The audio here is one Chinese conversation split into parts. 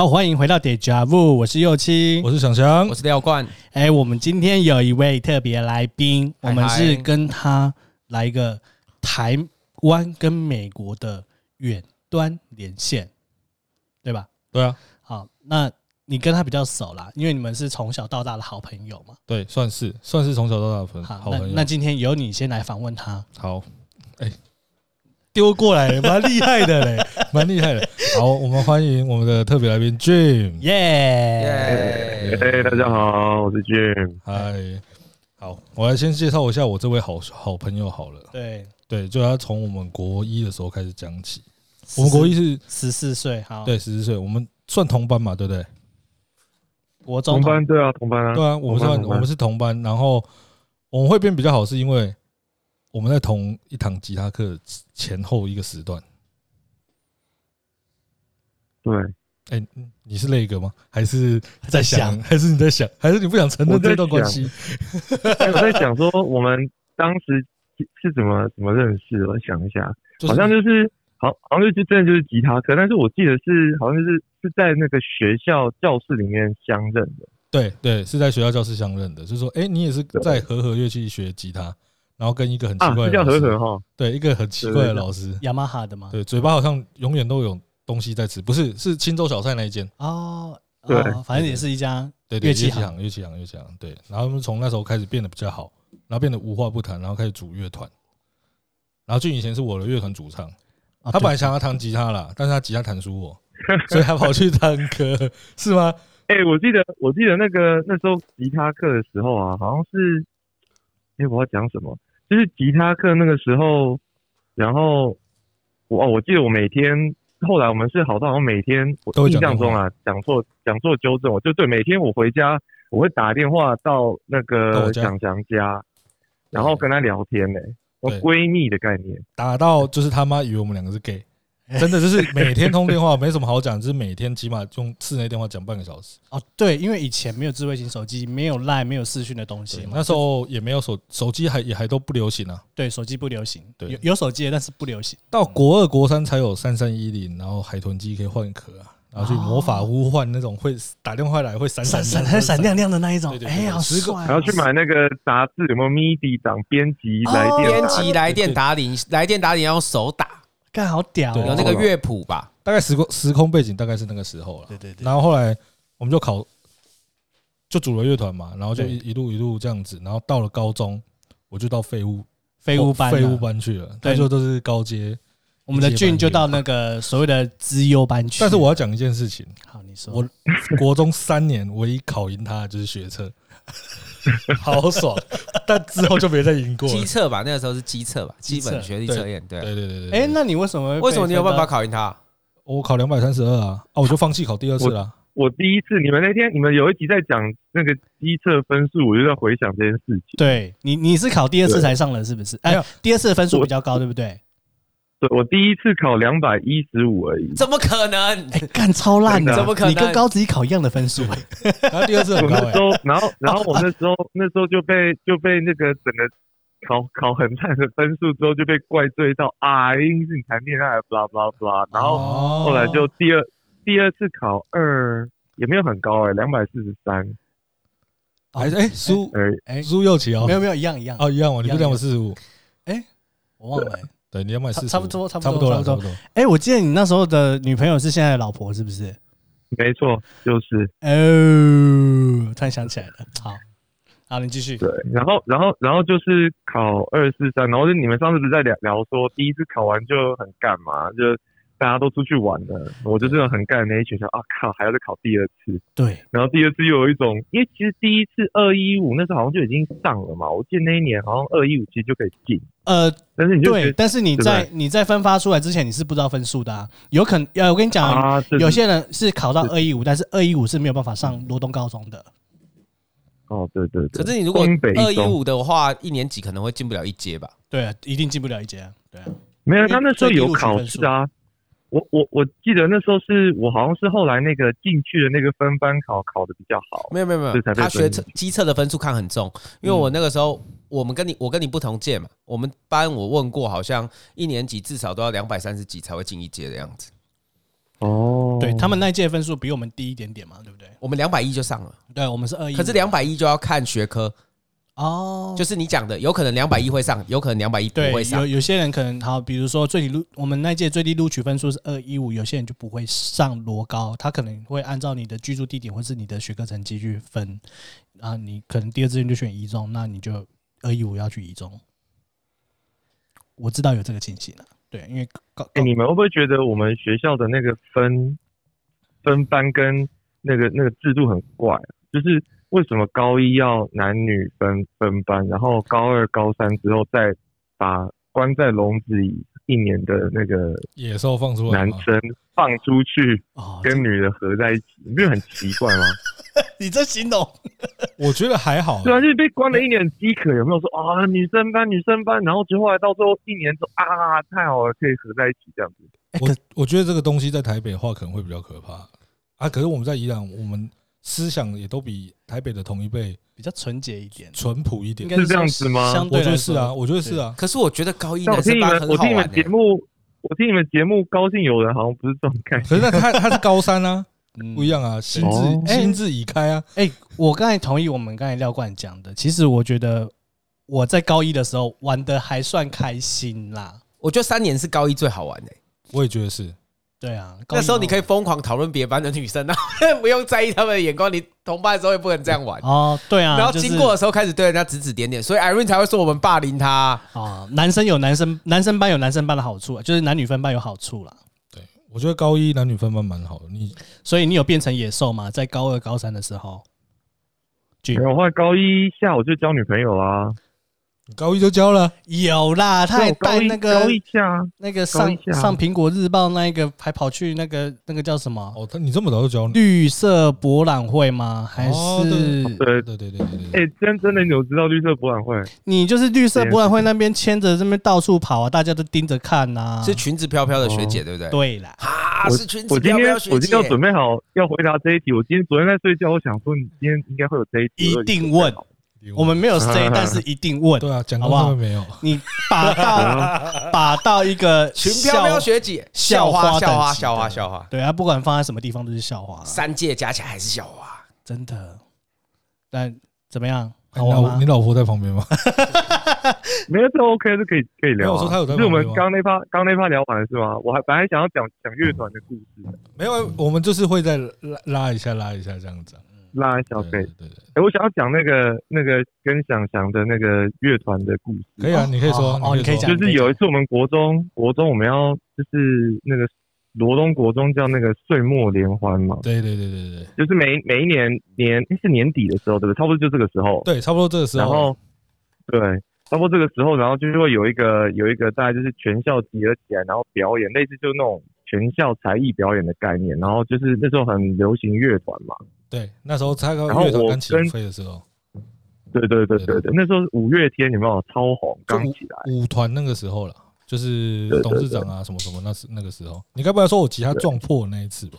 好，欢迎回到 Deja Vu，我是右七，我是想翔，我是廖冠。哎，我们今天有一位特别来宾，我们是跟他来一个台湾跟美国的远端连线，对吧？对啊。好，那你跟他比较熟啦，因为你们是从小到大的好朋友嘛。对，算是算是从小到大的朋好，好朋友。那，那今天由你先来访问他。好，哎。丢过来，蛮厉害的嘞，蛮厉害的。好，我们欢迎我们的特别来宾 Jim，耶！哎，大家好，我是 Jim。嗨，好，我来先介绍一下我这位好好朋友好了。对对，就他从我们国一的时候开始讲起。我们国一是十四岁，好，对，十四岁，我们算同班嘛，对不对？国中同班，对啊，同班啊，对啊，我们算我们是同班，然后我们会变比较好，是因为。我们在同一堂吉他课前后一个时段，对，哎，你是那个吗？还是在想？还是你在想？还是你不想承认这段关系？我在想说，我们当时是怎么怎么认识？我想一下，好像就是好，好像就真的就是吉他课，但是我记得是好像就是是在那个学校教室里面相认的。对对，是在学校教室相认的。就是说，哎，你也是在和和乐器学吉他。然后跟一个很奇怪的老师，啊、叫和和哈，对，一个很奇怪的老师，雅马哈的吗？对，嘴巴好像永远都有东西在吃，不是，是青州小菜那一间哦，对，反正也是一家对乐器行，乐器行，乐器行，对。然后我们从那时候开始变得比较好，然后变得无话不谈，然后开始组乐团。然后俊以前是我的乐团主唱，他本来想要弹吉他啦，但是他吉他弹输我，所以他跑去唱歌，是吗？哎，我记得，我记得那个那时候吉他课的时候啊，好像是，哎，我要讲什么？就是吉他课那个时候，然后我哦我记得我每天，后来我们是好到好像每天，我印象中啊，讲座讲座纠正我，就对，每天我回家我会打电话到那个蒋翔家，然后跟他聊天呢、欸，我闺蜜的概念，打到就是他妈以为我们两个是 gay。真的就是每天通电话，没什么好讲，就是每天起码用室内电话讲半个小时。哦，对，因为以前没有智慧型手机，没有 Line，没有视讯的东西嘛。那时候也没有手手机，还也还都不流行啊。对，手机不流行。对，有有手机，但是不流行。到国二、国三才有三三一零，然后海豚机可以换壳啊，然后去魔法呼唤那种会打电话来会闪闪闪闪闪亮亮的那一种。哎，好帅！还要去买那个杂志，有没有 MIDI 档编辑来电？编辑来电打铃，来电打铃要用手打。干好屌，有那个乐谱吧？大概时空时空背景大概是那个时候了。对对对。然后后来我们就考，就组了乐团嘛，然后就一一路一路这样子，然后到了高中，我就到废物废物班废物班去了。对，就都是高阶。我们的俊就到那个所谓的资优班去。但是我要讲一件事情。好，你说。我国中三年唯一考赢他的就是学测。好爽，但之后就没再赢过。机测吧，那个时候是机测吧，基本学历测验。对对对对对。哎，那你为什么？为什么你有办法考赢他？我考两百三十二啊！啊，我就放弃考第二次了。我第一次，你们那天你们有一集在讲那个机测分数，我就在回想这件事情。对你，你是考第二次才上的，是不是？哎，第二次的分数比较高，对不对？对，我第一次考两百一十五而已，怎么可能？哎，干超烂的，怎么可能？你跟高职考一样的分数，然后第二次很高，那时候，然后，然后我那时候，那时候就被就被那个整个考考很烂的分数之后就被怪罪到啊，一定是你谈恋爱，blah blah blah。然后后来就第二第二次考二也没有很高哎，两百四十三，还是哎苏哎。苏右起哦，没有没有一样一样。哦一样哦，你不两百四十五，哎我忘了。对，你要买四，差不多，差不多，差不多，差不多。哎，我记得你那时候的女朋友是现在的老婆，是不是？没错，就是。哦，突然想起来了。好，好，你继续。对，然后，然后，然后就是考二四三，然后就你们上次不是在聊聊说，第一次考完就很干嘛？就。大家都出去玩了，我就这种很干的那一群说啊靠，还要再考第二次。对，然后第二次又有一种，因为其实第一次二一五那时候好像就已经上了嘛，我记得那一年好像二一五其实就可以进。呃，但是你就对，但是你在你在分发出来之前你是不知道分数的啊，有可能呃，我跟你讲啊，有些人是考到二一五，但是二一五是没有办法上罗东高中的。哦，对对对。可是你如果二一五的话，一年级可能会进不了一阶吧？对啊，一定进不了一阶啊。对啊，没有，他那时候有考试啊。我我我记得那时候是我好像是后来那个进去的那个分班考考的比较好，没有没有没有，他学测机测的分数看很重，因为我那个时候我们跟你我跟你不同届嘛，我们班我问过，好像一年级至少都要两百三十几才会进一届的样子。哦，对他们那届分数比我们低一点点嘛，对不对？我们两百一就上了，对，我们是二一，可是两百一就要看学科哦，就是你讲的，有可能两百一会上，有可能两百一不会上。有有些人可能好，比如说最低录，我们那届最低录取分数是二一五，有些人就不会上罗高，他可能会按照你的居住地点或是你的学科成绩去分啊，你可能第二志愿就选一中，那你就二一五要去一中。我知道有这个情形了，对，因为高，你们会不会觉得我们学校的那个分分班跟那个那个制度很怪？就是为什么高一要男女分分班，然后高二、高三之后再把关在笼子里一年的那个野兽放出来，男生放出去，跟女的合在一起，你不是很奇怪吗？你这形容，我觉得还好。对啊，就是被关了一年饥渴，有没有说啊？女生班，女生班，然后之后来到最后一年之后啊，太好了，可以合在一起这样子。我我觉得这个东西在台北的话可能会比较可怕啊。可是我们在宜兰，我们思想也都比台北的同一辈比较纯洁一点，淳朴一点，是这样子吗？我觉得是啊，我觉得是啊。可是我觉得高一我听你们，我听你们节目，我听你们节目，高兴有人好像不是这种感觉。可是那他他是高三啊。不一样啊，心智、哦、心智已开啊！哎、欸，我刚才同意我们刚才廖冠讲的。其实我觉得我在高一的时候玩的还算开心啦。我觉得三年是高一最好玩的、欸。我也觉得是。对啊，那时候你可以疯狂讨论别班的女生啊，不用在意他们的眼光。你同班的时候也不能这样玩哦。对啊，然后经过的时候开始对人家指指点点，所以 Irene 才会说我们霸凌他啊，啊。男生有男生男生班有男生班的好处，就是男女分班有好处啦。我觉得高一男女分班蛮好的，你所以你有变成野兽吗？在高二、高三的时候，没有。后来高一下午就交女朋友啦。高一就交了，有啦，他还带那个高一下那个上上苹果日报那一个，还跑去那个那个叫什么？哦，他你这么早就交绿色博览会吗？还是对对对对对。哎，真真的有知道绿色博览会？你就是绿色博览会那边牵着这边到处跑啊，大家都盯着看呐。是裙子飘飘的学姐对不对？对啦，啊，是裙子飘飘学姐。我今天我今天要准备好要回答这一题。我今天昨天在睡觉，我想说你今天应该会有这一题，一定问。我们没有 say，但是一定问。对啊，讲过他们没有。你把到 把到一个群飘飘学姐，校花校花校花校花。对啊，不管放在什么地方都是校花。三届加起来还是校花，真的。但怎么样？好，你老婆在旁边吗？没有，这 OK，是可以可以聊。我说他有在。是我们刚那趴刚那趴聊完了是吗？我还本来想要讲讲乐团的故事。没有，我们就是会再拉拉一下拉一下这样子。拉小费，对对对。哎，我想要讲那个那个跟想想的那个乐团的故事。可以啊，你可以说哦，你可以讲。就是有一次我们国中国中我们要就是那个罗东国中叫那个岁末联欢嘛。对对对对对。就是每每一年年是年底的时候，对不对？差不多就这个时候。对，差不多这个时候。然后对，差不多这个时候，然后就是会有一个有一个大概就是全校集合起来，然后表演，类似就那种全校才艺表演的概念。然后就是那时候很流行乐团嘛。对，那时候他刚乐团刚起飞的时候，对对对对对，那时候五月天有没有超红？刚起来舞团那个时候了，就是董事长啊什么什么，那是那个时候。你该不会说我吉他撞破那一次吧？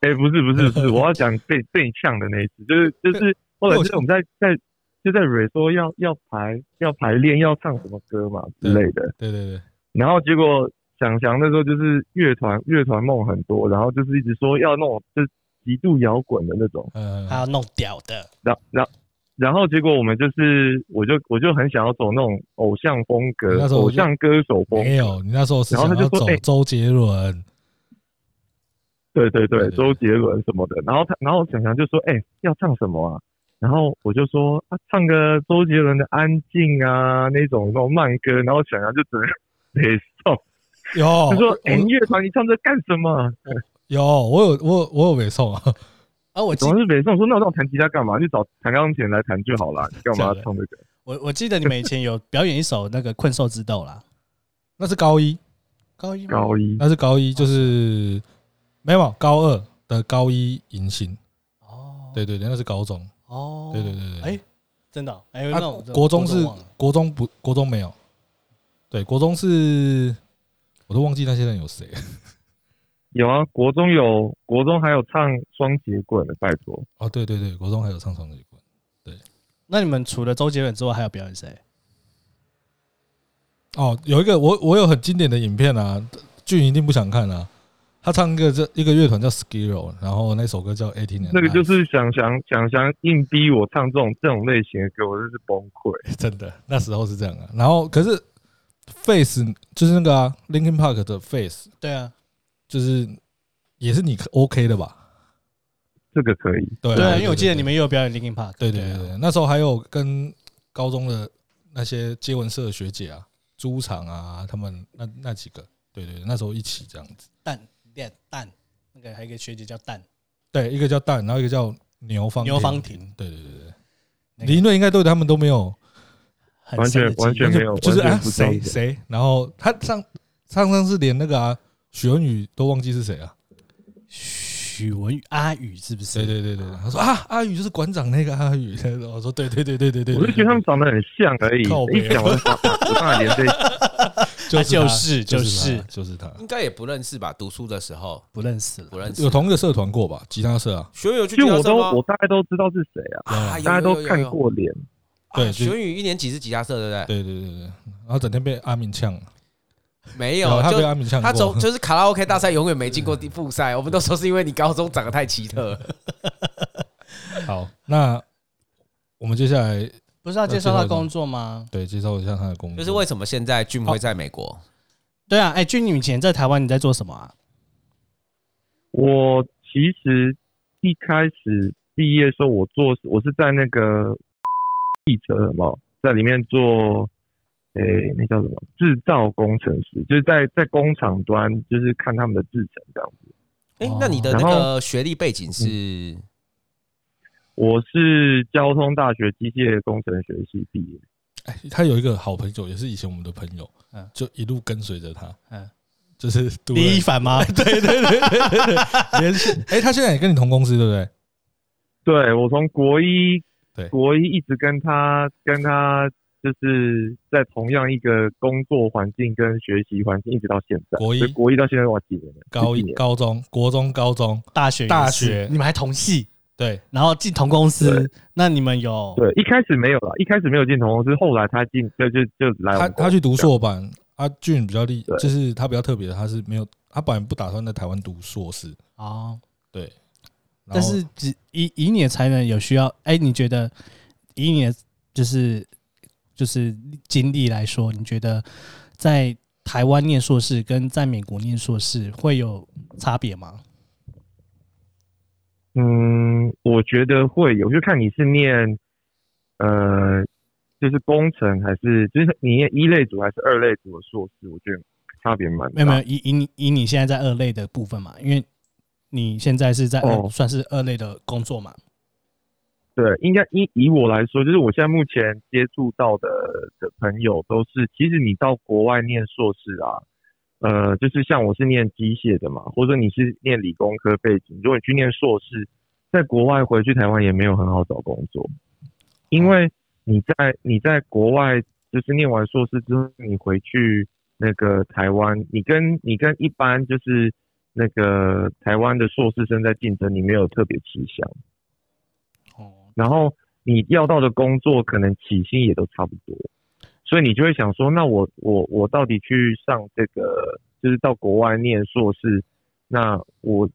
哎，不是不是 不是，我要讲被被呛的那一次，就是就是后来就是我们在在就在蕊说要要排要排练要唱什么歌嘛之类的，对对对。然后结果想想那时候就是乐团乐团梦很多，然后就是一直说要弄就。极度摇滚的那种，嗯，还要弄屌的，然然然后结果我们就是，我就我就很想要走那种偶像风格，偶像歌手风格。没有，你那时候是想要走周杰伦，对对对，周杰伦什么的。然后他，然后想想就说，哎，要唱什么啊？然后我就说，啊，唱个周杰伦的《安静》啊，那种那种慢歌。然后想想就只能得送，有，他说，哎，乐团你唱这干什么？有，我有，我有我有北宋啊！啊，我总是北宋说，那我让我弹吉他干嘛？就找弹钢琴来弹就好了，你干嘛要唱这个？我我记得你们以前有表演一首那个《困兽之斗》啦，那是高一，高一，高一，那是高一，就是没有高二的高一迎新。哦，对对对，那是高中。哦，对对对对，哎，真的，哎，那种国中是国中不国中没有，对，国中是，我都忘记那些人有谁。有啊，国中有，国中还有唱双截棍的，拜托。哦，对对对，国中还有唱双截棍。对，那你们除了周杰伦之外，还有表演谁？哦，有一个我我有很经典的影片啊，俊一定不想看啊。他唱一个这一个乐团叫 Skiro，然后那首歌叫 Eighteen。那个就是想想想想硬逼我唱这种这种类型的歌，我真是崩溃。真的，那时候是这样啊。然后可是 Face 就是那个啊，Linkin Park 的 Face，对啊，就是也是你 OK 的吧？这个可以。对对，因为我记得你们也有表演 Linkin Park。对对对对，那时候还有跟高中的那些接吻社的学姐啊，猪场啊，他们那那几个，对对，对，那时候一起这样子。蛋蛋蛋，那个还有一个学姐叫蛋，对，一个叫蛋，然后一个叫牛方牛方婷。对对对对，林瑞应该对他们都没有，完全完全没有，就是啊谁谁，然后他上上上次连那个啊许文宇都忘记是谁啊。许文宇阿宇是不是？对对对对，他说啊，阿宇就是馆长那个阿宇。我说对对对对对对，我就觉得他们长得很像而已。一讲我 就我当然连对，就是就是就是他，应该也不认识吧？读书的时候不认识，不认识。有同一个社团过吧？吉他社啊，学友去吉他社？我大概都知道是谁啊，大家都看过脸。对，学宇一年级是吉他社，对不对？对对对对，然后整天被阿明呛。没有，他被阿明呛过。他总就是卡拉 OK 大赛永远没进过复赛。我们都说是因为你高中长得太奇特。好，那我们接下来不是要介绍他工作吗？对，介绍一下他的工作。就是为什么现在俊会在美国？对啊，哎，俊，你以前在台湾你在做什么啊？我其实一开始毕业的时候，我做我是在那个记者嘛，在里面做。诶、欸，那叫什么？制造工程师，就是在在工厂端，就是看他们的制成这样子。哎、欸，那你的那个学历背景是？嗯、我是交通大学机械工程学系毕业。哎、欸，他有一个好朋友，也是以前我们的朋友，嗯，就一路跟随着他，嗯，就是李一凡吗？对对对对对，连续。哎，他现在也跟你同公司，对不对？对，我从国一，对，国一一直跟他跟他。就是在同样一个工作环境跟学习环境，一直到现在。国一，国一到现在哇，几年了？高一、高中、国中、高中、大学、大学，你们还同系？对，然后进同公司。那你们有？对，一开始没有了，一开始没有进同公司，后来他进，就就就来。他他去读硕班。阿俊比较厉，就是他比较特别的，他是没有，他本来不打算在台湾读硕士哦。对，但是只以以你的才能有需要，哎，你觉得以你的就是。就是经历来说，你觉得在台湾念硕士跟在美国念硕士会有差别吗？嗯，我觉得会有，就看你是念呃，就是工程还是就是你念一类组还是二类组的硕士，我觉得差别蛮。没有没有，以以你以你现在在二类的部分嘛，因为你现在是在算是二类的工作嘛。对，应该以以我来说，就是我现在目前接触到的的朋友都是，其实你到国外念硕士啊，呃，就是像我是念机械的嘛，或者你是念理工科背景，如果你去念硕士，在国外回去台湾也没有很好找工作，因为你在你在国外就是念完硕士之后，你回去那个台湾，你跟你跟一般就是那个台湾的硕士生在竞争，你没有特别吃香。然后你要到的工作可能起薪也都差不多，所以你就会想说，那我我我到底去上这个，就是到国外念硕士，那我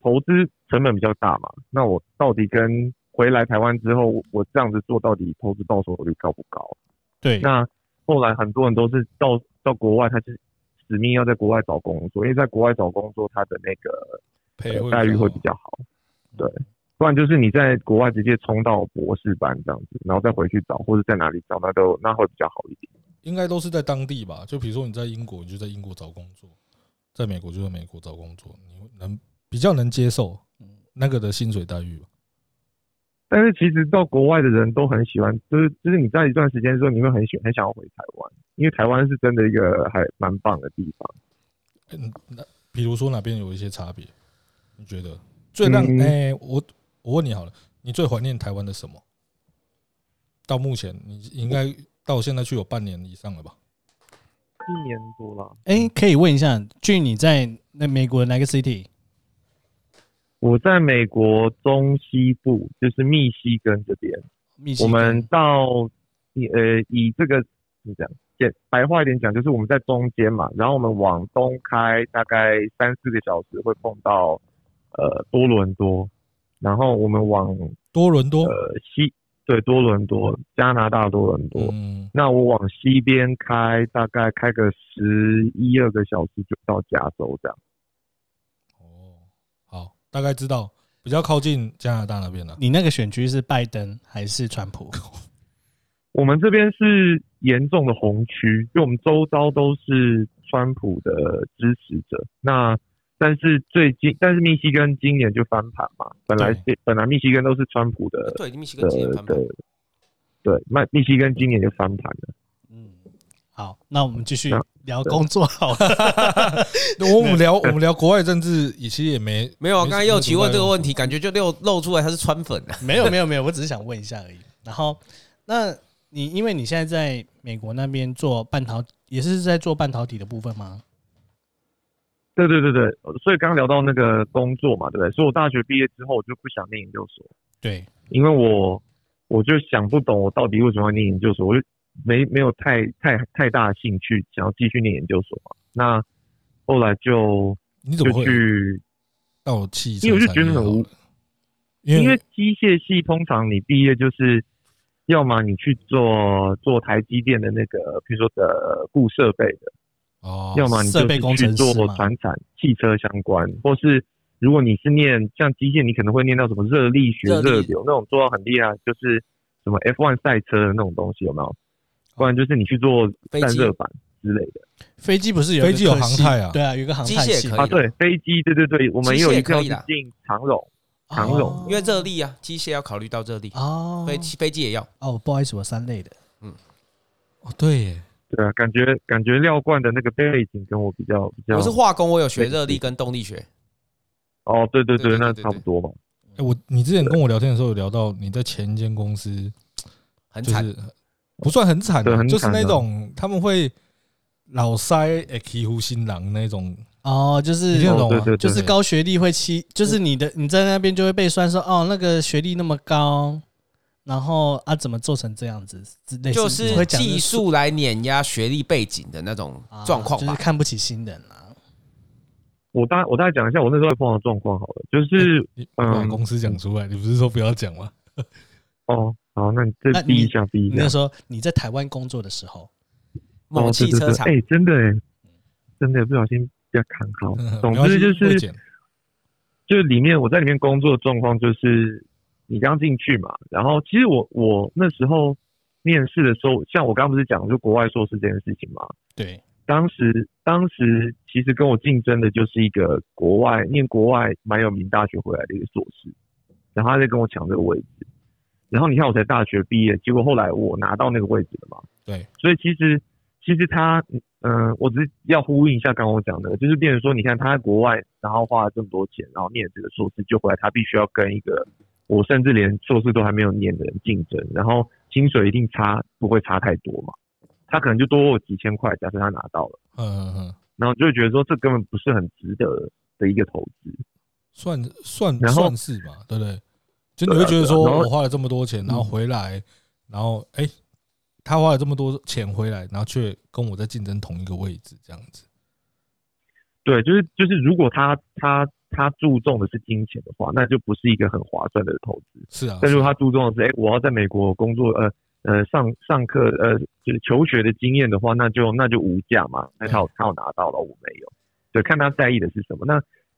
投资成本比较大嘛？那我到底跟回来台湾之后，我这样子做到底投资报酬率高不高？对。那后来很多人都是到到国外，他是使命要在国外找工作，因为在国外找工作，他的那个待遇会比较好。对。不然就是你在国外直接冲到博士班这样子，然后再回去找，或者在哪里找，那都那会比较好一点。应该都是在当地吧？就比如说你在英国，你就在英国找工作；在美国就在美国找工作，你能比较能接受那个的薪水待遇。但是其实到国外的人都很喜欢，就是就是你在一段时间之后，你会很喜很想要回台湾，因为台湾是真的一个还蛮棒的地方。嗯，那比如说哪边有一些差别？你觉得最让哎我。我问你好了，你最怀念台湾的什么？到目前，你应该到现在去有半年以上了吧？一年多了。哎，可以问一下，俊，你在那美国哪个 city？我在美国中西部，就是密西根这边。密西根。我们到，呃，以这个怎么讲？简白话一点讲，就是我们在中间嘛，然后我们往东开大概三四个小时会碰到呃多伦多，然后我们往多伦多呃西对多伦多加拿大多伦多，嗯，那我往西边开大概开个十一二个小时就到加州这样。哦，好，大概知道比较靠近加拿大那边了。你那个选区是拜登还是川普？我们这边是严重的红区，因为我们周遭都是川普的支持者。那但是最近，但是密西根今年就翻盘嘛，本来是本来密西根都是川普的，对，密西根今年翻盘，对，密密西根今年就翻盘了。嗯，好，那我们继续聊工作好了。我们聊我们聊国外政治，其实也没没有啊。刚才又提问这个问题，感觉就露露出来他是川粉啊。没有没有没有，我只是想问一下而已。然后那。你因为你现在在美国那边做半导，也是在做半导体的部分吗？对对对对，所以刚刚聊到那个工作嘛，对不对？所以我大学毕业之后，我就不想念研究所。对，因为我我就想不懂，我到底为什么要念研究所，我就没没有太太太大的兴趣想要继续念研究所嘛。那后来就你怎么去到汽车？因为我就觉得很无，因为机械系通常你毕业就是。要么你去做做台积电的那个，比如说的固设备的，哦，要么你就是去做船产汽车相关，或是如果你是念像机械，你可能会念到什么热力学、热流那种做到很厉害，就是什么 F1 赛车的那种东西有没有？不然就是你去做散热板之类的。飞机不是有飞机有航太啊？对啊，有个航太系啊，对，飞机，对对对，我们也有一个引进长荣。长荣，哦、因为热力啊，机械要考虑到热力哦，飞机飞机也要哦。不好意思，我三类的，嗯，哦，对耶，对啊，感觉感觉廖冠的那个背景跟我比较比较。我是化工，我有学热力跟动力学。哦，对对对，那差不多嘛。哎，我你之前跟我聊天的时候有聊到你在前一间公司很惨，不算很惨，对，就是那种他们会老塞欺负新郎那种。哦，就是就是高学历会欺，就是你的你在那边就会被算说哦，那个学历那么高，然后啊怎么做成这样子之类，就是技术来碾压学历背景的那种状况吧，就是看不起新人啊。我大我大概讲一下我那时候碰到状况好了，就是把公司讲出来，你不是说不要讲吗？哦，好，那你这逼一下逼一下。那时候你在台湾工作的时候，某汽车厂，哎，真的哎，真的不小心。要看好，总之就是，就里面我在里面工作的状况就是，你刚进去嘛，然后其实我我那时候面试的时候，像我刚刚不是讲就国外硕士这件事情嘛，对，当时当时其实跟我竞争的就是一个国外念国外蛮有名大学回来的一个硕士，然后他在跟我抢这个位置，然后你看我才大学毕业，结果后来我拿到那个位置了嘛，对，所以其实。其实他，嗯，我只是要呼应一下刚刚我讲的，就是变成说，你看他在国外，然后花了这么多钱，然后念这个硕士，就回来他必须要跟一个我甚至连硕士都还没有念的人竞争，然后薪水一定差不会差太多嘛，他可能就多我几千块，假设他拿到了，嗯嗯嗯，然后就会觉得说这根本不是很值得的一个投资，算算然算是吧，对不对？就你会觉得说我花了这么多钱，然后回来，然后哎。他花了这么多钱回来，然后却跟我在竞争同一个位置，这样子。对，就是就是，如果他他他注重的是金钱的话，那就不是一个很划算的投资。是啊。但如果他注重的是，哎，我要在美国工作，呃呃，上上课，呃，就是求学的经验的话，那就那就无价嘛。那他有他有拿到了，我没有。对，看他在意的是什么。那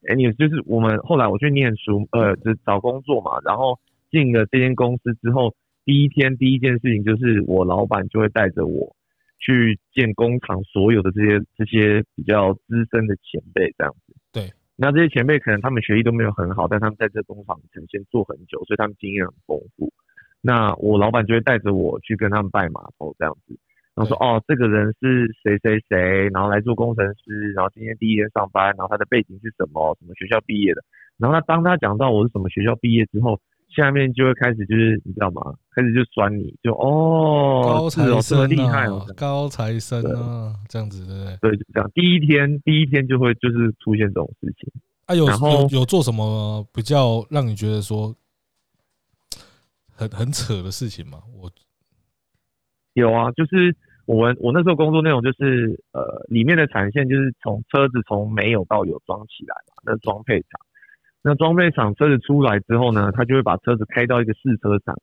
哎，你就是我们后来我去念书，呃，就是找工作嘛，然后进了这间公司之后。第一天第一件事情就是，我老板就会带着我去见工厂所有的这些这些比较资深的前辈，这样子。对，那这些前辈可能他们学历都没有很好，但他们在这工厂呈现做很久，所以他们经验很丰富。那我老板就会带着我去跟他们拜码头这样子，然后说哦，这个人是谁谁谁，然后来做工程师，然后今天第一天上班，然后他的背景是什么，什么学校毕业的。然后他当他讲到我是什么学校毕业之后。下面就会开始，就是你知道吗？开始就酸你，就哦，高材生、厉害哦，高材生啊，这样子对不对？对，就这样。第一天，第一天就会就是出现这种事情。啊，有有有做什么比较让你觉得说很很扯的事情吗？我有啊，就是我们我那时候工作内容就是呃，里面的产线就是从车子从没有到有装起来嘛，那装配厂。那装备厂车子出来之后呢，他就会把车子开到一个试车场，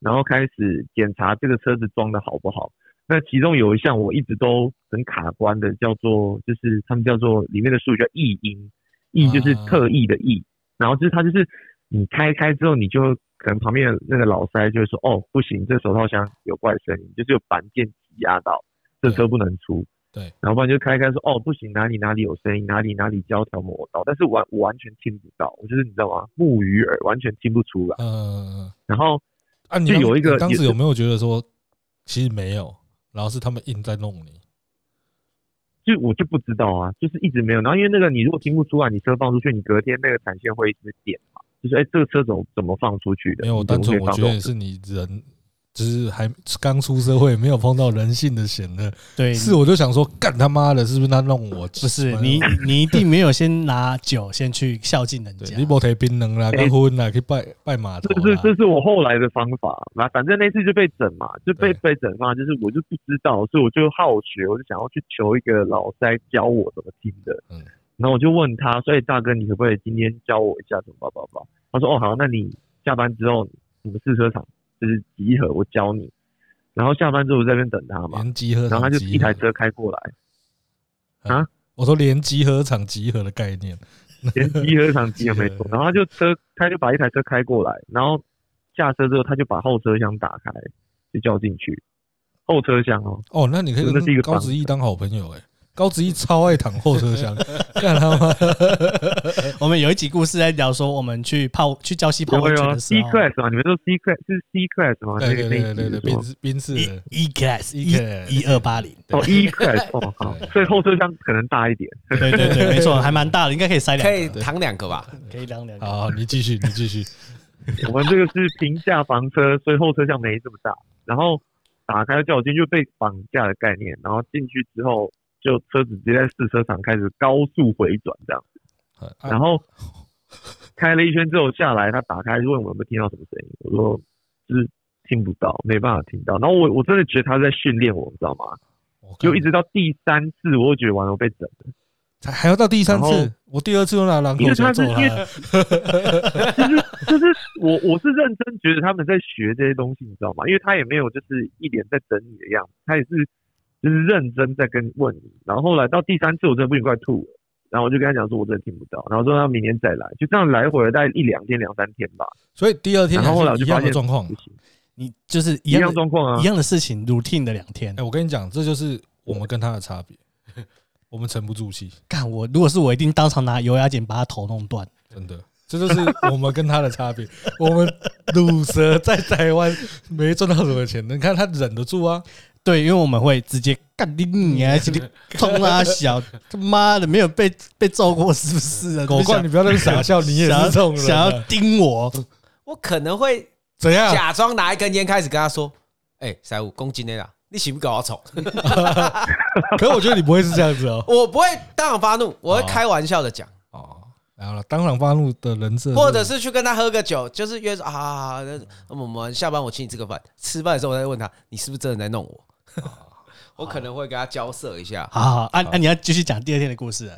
然后开始检查这个车子装的好不好。那其中有一项我一直都很卡关的，叫做就是他们叫做里面的术语叫异音，异就是特异的异，然后就是它就是你开开之后，你就可能旁边的那个老塞就会说，哦，不行，这手套箱有怪声音，就是有板件挤压到，这车不能出。对，然后不然就开开说，哦，不行，哪里哪里有声音，哪里哪里胶条磨到，但是完我完全听不到，我就是你知道吗？木鱼耳，完全听不出来。嗯，然后啊，你有一个当时有没有觉得说，其实没有？然后是他们硬在弄你，就我就不知道啊，就是一直没有。然后因为那个你如果听不出来，你车放出去，你隔天那个产线会一直点嘛，就是哎，这个车怎么怎么放出去的？没有，单纯我觉得是你人。只是还刚出社会，没有碰到人性的险恶。对，是我就想说，干他妈的，是不是他弄我？不是 你，你一定没有先拿酒先去孝敬人家。你不提槟榔啦，结婚啦，可以拜拜码头。这是这是我后来的方法。那反正那次就被整嘛，就被被整嘛，就是我就不知道，所以我就好学，我就想要去求一个老塞教我怎么听的。嗯，然后我就问他，所以大哥，你可不可以今天教我一下怎么叭叭叭？他说，哦好，那你下班之后，你们试车场。就是集合，我教你，然后下班之后在那边等他嘛，连集合，然后他就一台车开过来，啊，我说连集合场集合的概念，连集合场 集合没错，然后他就车，他就把一台车开过来，然后下车之后他就把后车厢打开，就叫进去，后车厢哦，哦，那你可以跟高子毅当好朋友哎。高子毅超爱躺后车厢，干他妈！我们有一集故事在聊说，我们去泡去礁溪泡温泉的时候，C class 嘛，你们说 C class 是 C class 吗？对对对对对，宾士宾士 E class E 一二八零哦，E class 哦好，所以后车厢可能大一点。对对对，没错，还蛮大的，应该可以塞两，可以躺两个吧？可以躺两个。好，你继续，你继续。我们这个是平价房车，所以后车厢没这么大。然后打开叫我进去，就被绑架的概念。然后进去之后。就车子直接在试车场开始高速回转这样子，然后开了一圈之后下来，他打开就问我有没有听到什么声音，我说就是听不到，没办法听到。然后我我真的觉得他在训练我，你知道吗？就一直到第三次，我就觉得完了，我被整了。才还要到第三次，我第二次都拿榔头就揍他。就是就是我 我是认真觉得他们在学这些东西，你知道吗？因为他也没有就是一脸在整你的样子，他也是。就是认真在跟问你，然后后来到第三次我真的不行，快吐了，然后我就跟他讲说，我真的听不到，然后说他明天再来，就这样来回了大概一两天两三天吧。所以第二天，然后后来我就发现状况，你就是一样状况啊，一样的事情，routine 的两天。哎，我跟你讲，这就是我们跟他的差别，我们沉不住气。干我，如果是我，一定当场拿油压剪把他头弄断。真的，这就是我们跟他的差别。我们 鲁蛇在台湾没赚到什么钱，你看他忍得住啊。对，因为我们会直接干你你还是冲啊小，他妈的没有被被揍过是不是啊？狗怪，你不要那么傻笑，你也是这种人，想要盯我，我可能会怎样？假装拿一根烟开始跟他说：“哎，三五公斤的啦，你喜不搞我丑？” 可是我觉得你不会是这样子哦，我不会当场发怒，我会开玩笑的讲。然后当场发怒的人设，或者是去跟他喝个酒，就是约说啊，那我们下班我请你吃个饭。吃饭的时候我再问他，你是不是真的在弄我？我可能会跟他交涉一下。好好，啊啊，你要继续讲第二天的故事。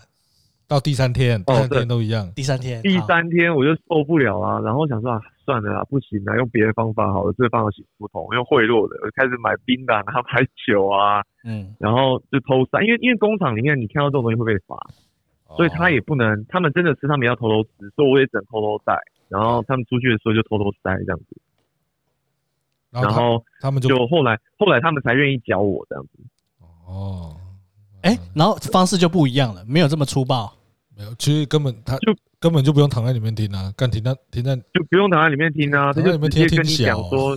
到第三天，第三天都一样。第三天，第三天我就受不了啊，然后想说啊，算了啊，不行了，用别的方法好了，这个方法行不通，用贿赂的，我开始买冰的，然后买酒啊，嗯，然后就偷塞，因为因为工厂里面你看到这种东西会被罚，所以他也不能，他们真的吃他们要偷偷吃，所以我也只能偷偷带，然后他们出去的时候就偷偷塞这样子。然后他们就后来后来他们才愿意教我这样子。哦，哎，然后方式就不一样了，没有这么粗暴。没有，其实根本他就根本就不用躺在里面听啊，干停在停在就不用躺在里面听啊，他就直接跟你讲说，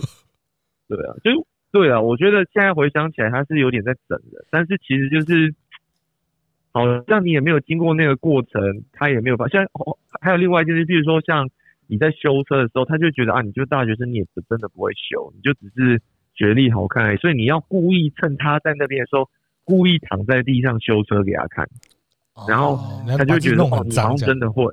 对啊，就对啊，我觉得现在回想起来他是有点在整的，但是其实就是好像你也没有经过那个过程，他也没有发现。哦，还有另外一件事，比如说像。你在修车的时候，他就觉得啊，你就大学生，你也不真的不会修，你就只是学历好看而已，所以你要故意趁他在那边的时候，故意躺在地上修车给他看，然后他就觉得哦，你好像真的会，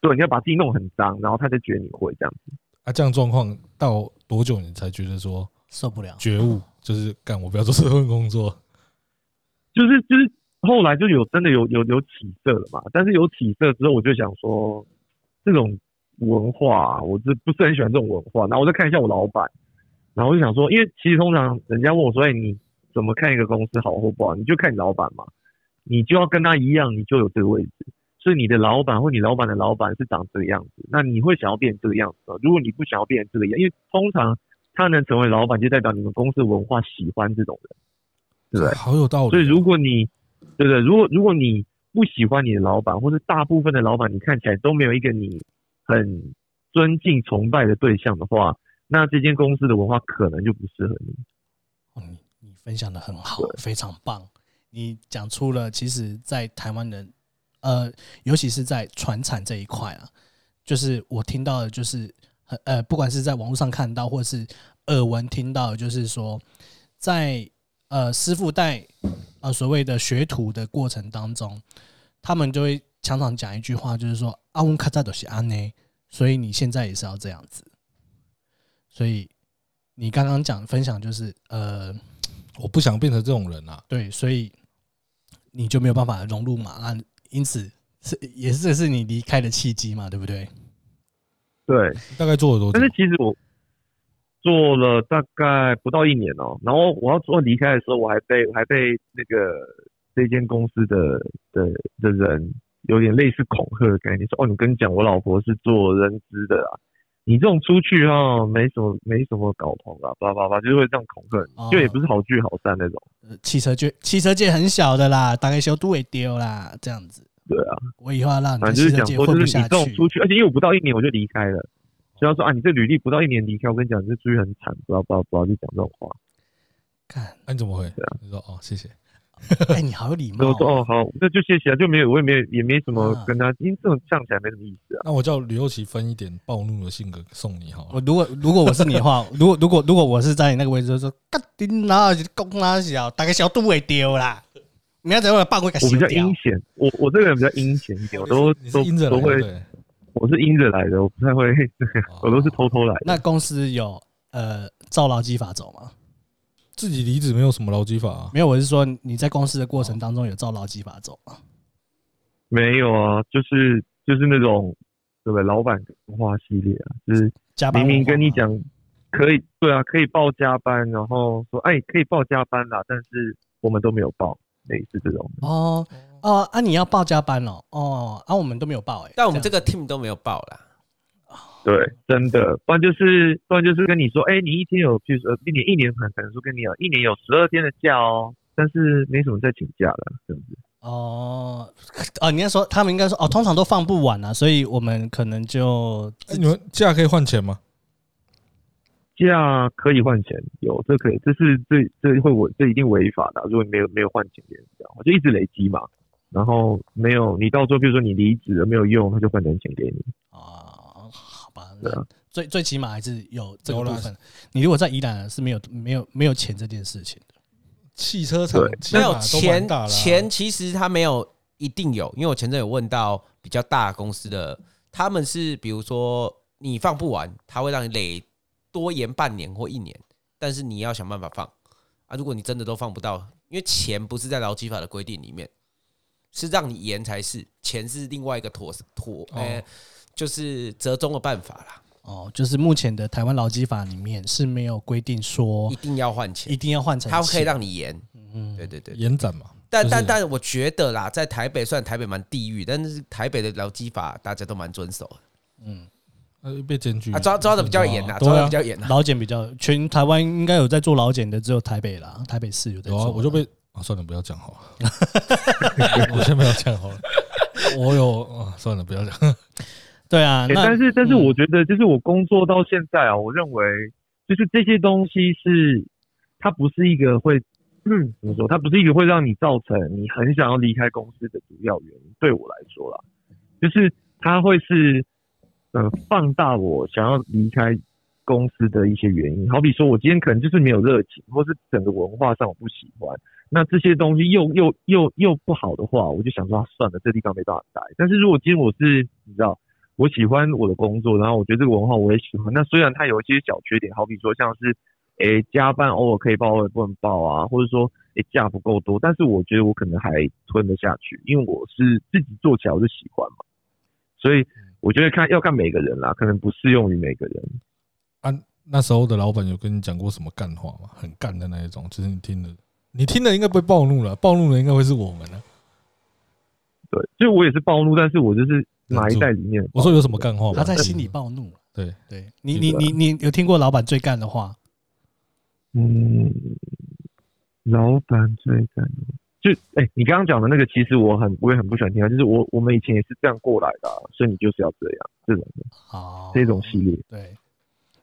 对，你要把自己弄很脏，然后他就觉得你会这样子。啊，这样状况到多久你才觉得说受不了，觉悟就是干，我不要做这份工作？就是就是后来就有真的有有有起色了嘛，但是有起色之后，我就想说这种文化，我这不是很喜欢这种文化。然后我再看一下我老板，然后我就想说，因为其实通常人家问我说，哎，你怎么看一个公司好或不好？你就看你老板嘛，你就要跟他一样，你就有这个位置。所以你的老板或你老板的老板是长这个样子，那你会想要变成这个样子吗？如果你不想要变成这个样，因为通常他能成为老板，就代表你们公司文化喜欢这种人，对不对？好有道理。所以如果你，对不对？如果如果你不喜欢你的老板，或是大部分的老板，你看起来都没有一个你很尊敬崇拜的对象的话，那这间公司的文化可能就不适合你。哦，你你分享的很好，非常棒。你讲出了，其实，在台湾人。呃，尤其是在传产这一块啊，就是我听到的，就是呃，不管是在网络上看到，或是耳闻听到，就是说，在呃师傅带呃所谓的学徒的过程当中，他们就会常常讲一句话，就是说阿翁卡扎都是阿内，所以你现在也是要这样子。所以你刚刚讲分享就是呃，我不想变成这种人啊。对，所以你就没有办法融入嘛，那。因此是也是这是你离开的契机嘛，对不对？对，大概做了多久？但是其实我做了大概不到一年哦、喔。然后我要做离开的时候，我还被我还被那个这间公司的的的人有点类似恐吓的概念，说哦，你跟你讲，我老婆是做人资的啊。你这种出去哈，没什么没什么搞头啊，叭叭叭，就是会这样恐吓，就也不是好聚好散那种。汽车界，汽车界很小的啦，大概小都会丢啦，这样子。对啊，我以后要让你汽车界混不下去。就是你这种出去，而且因为我不到一年我就离开了，所以要说啊，你这履历不到一年离开，我跟你讲，你这出去很惨，不要不要不要去讲这种话。看，那你怎么会？对啊，你说哦，谢谢。哎、欸，你好有礼貌、哦。我说哦，好，那就谢谢啊，就没有，我也没有，也没什么跟他，因为这种唱起来没什么意思啊。那我叫吕又琪分一点暴怒的性格送你好了。我如果如果我是你的话，如果如果如果我是在你那个位置，就说干丁哪公哪小，大概小肚会丢啦。你要怎样把我给？我比较阴险，我我这个人比较阴险一点，我都都都会，我是阴着来的，我不太会，我都是偷偷来的。那公司有呃照劳基法走吗？自己离职没有什么劳基法啊？没有，我是说你在公司的过程当中有照劳基法走吗？没有啊，就是就是那种对不对？老板文化系列啊，就是明明跟你讲可以，对啊，可以报加班，然后说哎可以报加班啦，但是我们都没有报，类似这种。哦哦啊，你要报加班哦哦啊，我们都没有报哎，但我们这个 team 都没有报啦。对，真的，不然就是，不然就是跟你说，哎、欸，你一天有，譬如说，一年一年可能说跟你有一年有十二天的假哦，但是没什么在请假了，是不是？哦，哦，你要说他们应该说，哦，通常都放不完啊，所以我们可能就，欸、你们假可以换钱吗？假可以换钱，有，这可以，这是这这会违，这一定违法的，如果你没有没有换钱给人家，就一直累积嘛，然后没有，你到时候比如说你离职了没有用，他就换成钱给你啊。最最起码还是有这个部分。你如果在宜兰是没有没有没有钱这件事情的。汽车厂没有钱，钱其实他没有一定有，因为我前阵有问到比较大公司的，他们是比如说你放不完，他会让你累多延半年或一年，但是你要想办法放啊。如果你真的都放不到，因为钱不是在劳基法的规定里面，是让你延才是，钱是另外一个妥妥哎。就是折中的办法啦。哦，就是目前的台湾劳基法里面是没有规定说一定要换钱，一定要换成它可以让你延。嗯，对对对，延展嘛。但但但我觉得啦，在台北虽然台北蛮地域，但是台北的劳基法大家都蛮遵守的。嗯，被检举啊，抓抓的比较严呐，抓的比较严呐。劳检比较全台湾应该有在做劳检的，只有台北啦，台北市有在做。我就被啊，算了，不要讲好了。我先不要讲好了。我有啊，算了，不要讲。对啊，欸、但是但是我觉得，就是我工作到现在啊，嗯、我认为就是这些东西是它不是一个会嗯怎么说，它不是一个会让你造成你很想要离开公司的主要原因。对我来说啦，就是它会是呃放大我想要离开公司的一些原因。好比说我今天可能就是没有热情，或是整个文化上我不喜欢，那这些东西又又又又不好的话，我就想说、啊、算了，这地方没办法待。但是如果今天我是你知道。我喜欢我的工作，然后我觉得这个文化我也喜欢。那虽然它有一些小缺点，好比说像是，诶加班偶尔可以报，偶尔不能报啊，或者说诶假不够多，但是我觉得我可能还吞得下去，因为我是自己做起来我就喜欢嘛，所以我觉得看要看每个人啦，可能不适用于每个人。啊，那时候的老板有跟你讲过什么干话吗？很干的那一种，就是你听了，你听了应该不会暴怒了，暴怒的应该会是我们呢。对，就我也是暴怒，但是我就是埋在里面。我说有什么干话吗？他在心里暴怒。对对，你你你你有听过老板最干的话？嗯，老板最干的，就哎、欸，你刚刚讲的那个，其实我很我也很不喜欢听啊。就是我我们以前也是这样过来的、啊，所以你就是要这样这种的哦，这种系列。对，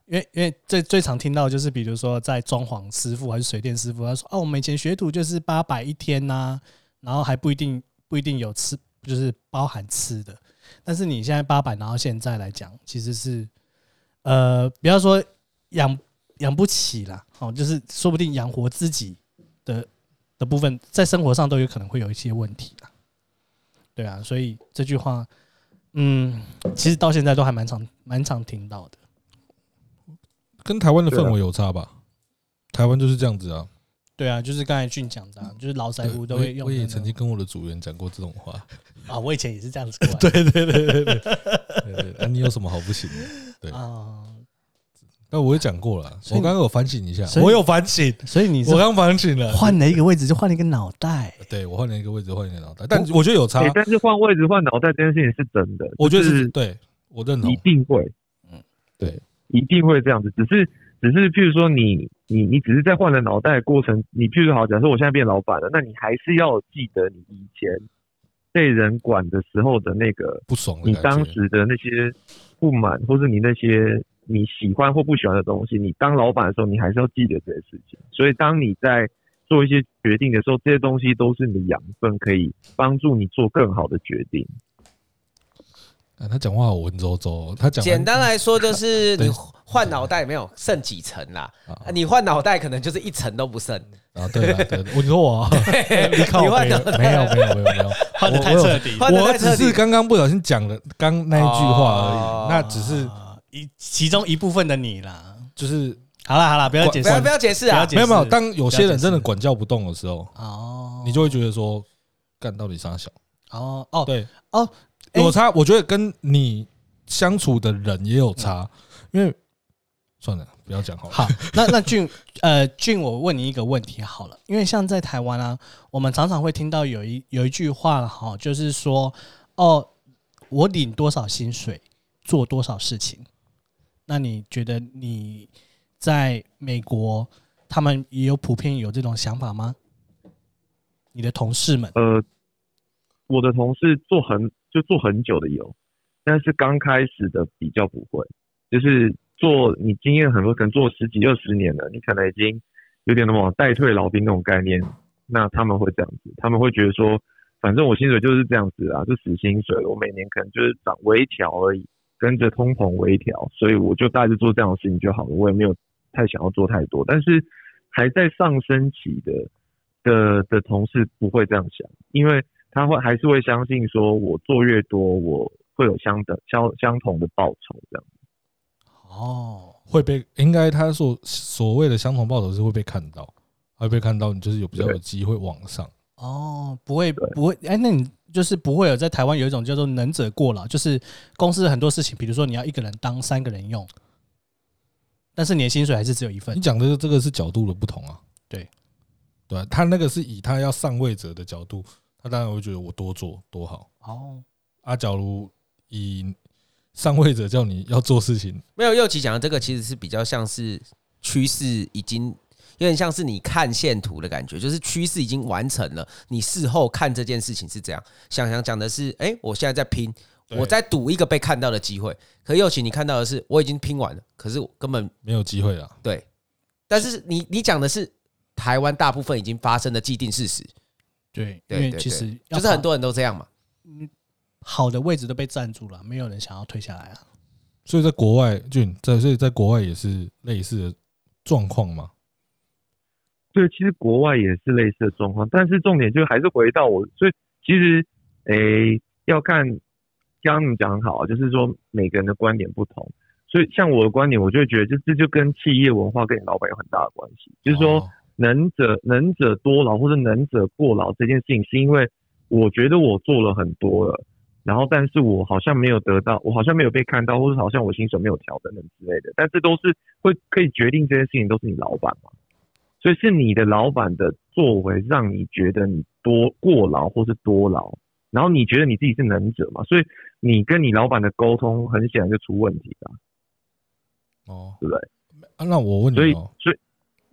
因为因为最最常听到就是，比如说在装潢师傅还是水电师傅，他说哦，我们以前学徒就是八百一天呐、啊，然后还不一定不一定有吃，就是包含吃的。但是你现在八百，拿到现在来讲，其实是。呃，不要说养养不起啦，哦，就是说不定养活自己的的部分，在生活上都有可能会有一些问题啦。对啊，所以这句话，嗯，其实到现在都还蛮常蛮常听到的。跟台湾的氛围有差吧？台湾就是这样子啊。对啊，就是刚才俊讲的，就是老师傅都会用。我也曾经跟我的组员讲过这种话 啊，我以前也是这样子过来。对对对对对对。那你有什么好不行的？对啊。那我也讲过了，我刚刚有反省一下，我有反省，所以你我刚反省了，换了一个位置就换了一个脑袋。对，我换了一个位置换一个脑袋，但我觉得有差。但是换位置换脑袋这件事情是真的，我觉得是对，我认同，一定会。嗯，对，一定会这样子，只是。只是，譬如说你，你你你只是在换了脑袋的过程，你譬如好，假设我现在变老板了，那你还是要记得你以前被人管的时候的那个不爽，你当时的那些不满，或是你那些你喜欢或不喜欢的东西，你当老板的时候，你还是要记得这些事情。所以，当你在做一些决定的时候，这些东西都是你的养分，可以帮助你做更好的决定。他讲话好文绉绉，他讲简单来说就是 你换脑袋没有剩几层啦，你换脑袋可能就是一层都不剩啊。对啊，对，我说我你换脑袋没有没有没有 没有换的太彻底，我只是刚刚不小心讲了刚那一句话而已，那只是一其中一部分的你啦，就是好了好了，不要解释，不要不要解释啊，没有没有，当有些人真的管教不动的时候，哦，你就会觉得说干到底啥小哦哦对哦。有差，我觉得跟你相处的人也有差，因为算了，不要讲好了。好，那那俊，呃，俊，我问你一个问题好了，因为像在台湾啊，我们常常会听到有一有一句话哈，就是说，哦，我领多少薪水做多少事情。那你觉得你在美国，他们也有普遍有这种想法吗？你的同事们？呃，我的同事做很。就做很久的有，但是刚开始的比较不会，就是做你经验很多，可能做十几二十年了，你可能已经有点那么待退老兵那种概念，那他们会这样子，他们会觉得说，反正我薪水就是这样子啊，就死薪水，我每年可能就是涨微调而已，跟着通膨微调，所以我就大致做这样的事情就好了，我也没有太想要做太多，但是还在上升期的的的同事不会这样想，因为。他会还是会相信说，我做越多，我会有相等相相同的报酬这样。哦，会被应该他所所谓的相同报酬是会被看到，会被看到，你就是有比较有机会往上。哦，不会不会，哎，那你就是不会有在台湾有一种叫做能者过劳，就是公司很多事情，比如说你要一个人当三个人用，但是你的薪水还是只有一份。你讲的这个是角度的不同啊。对，对，他那个是以他要上位者的角度。他当然会觉得我多做多好哦。啊，假如以上位者叫你要做事情，没有，右奇讲的这个其实是比较像是趋势已经有点像是你看线图的感觉，就是趋势已经完成了，你事后看这件事情是这样。想想讲的是，哎，我现在在拼，我在赌一个被看到的机会。可祐齐你看到的是我已经拼完了，可是我根本没有机会了。对，但是你你讲的是台湾大部分已经发生的既定事实。对，因为其实就是很多人都这样嘛，嗯，好的位置都被占住了，没有人想要退下来啊。所以在国外，就在所以在国外也是类似的状况嘛？对，其实国外也是类似的状况，但是重点就还是回到我，所以其实诶要看，刚刚你讲好啊，就是说每个人的观点不同，所以像我的观点，我就会觉得，就这就跟企业文化跟你老板有很大的关系，就是说。能者能者多劳或者能者过劳这件事情，是因为我觉得我做了很多了，然后但是我好像没有得到，我好像没有被看到，或者好像我薪水没有调等等之类的。但这都是会可以决定这件事情，都是你老板嘛。所以是你的老板的作为让你觉得你多过劳或是多劳，然后你觉得你自己是能者嘛？所以你跟你老板的沟通很显然就出问题了。哦，对不对？啊，那我问你哦，所以所以，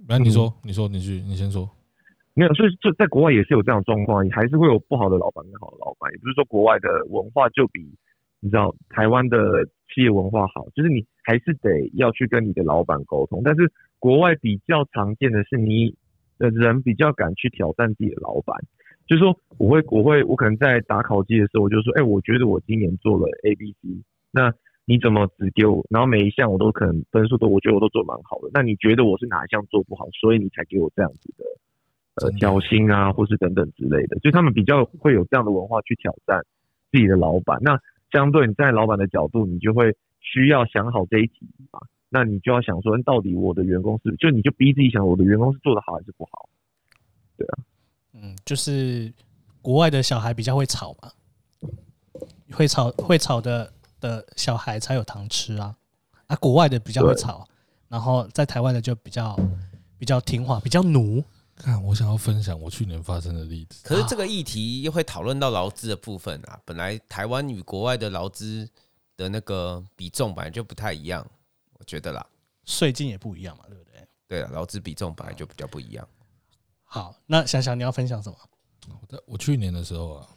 来你说，你说，你去，你先说。没有，所以就在国外也是有这样的状况，你还是会有不好的老板跟好的老板，也不是说国外的文化就比你知道台湾的企业文化好，就是你还是得要去跟你的老板沟通，但是。国外比较常见的是，你的人比较敢去挑战自己的老板，就是说，我会，我会，我可能在打考绩的时候，我就说，哎，我觉得我今年做了 A、B、C，那你怎么只给我？然后每一项我都可能分数都，我觉得我都做蛮好的。那你觉得我是哪一项做不好，所以你才给我这样子的呃挑衅啊，或是等等之类的？就他们比较会有这样的文化去挑战自己的老板。那相对你在老板的角度，你就会需要想好这一题嘛。那你就要想说，到底我的员工是，就你就逼自己想，我的员工是做的好还是不好？对啊，嗯，就是国外的小孩比较会吵嘛，会吵会吵的的小孩才有糖吃啊，啊，国外的比较会吵，然后在台湾的就比较比较听话，比较奴。看，我想要分享我去年发生的例子。可是这个议题又会讨论到劳资的部分啊，本来台湾与国外的劳资的那个比重本来就不太一样。我觉得啦，税金也不一样嘛，对不对？对啊，劳资比重本来就比较不一样。好，那想想你要分享什么？我在我去年的时候啊，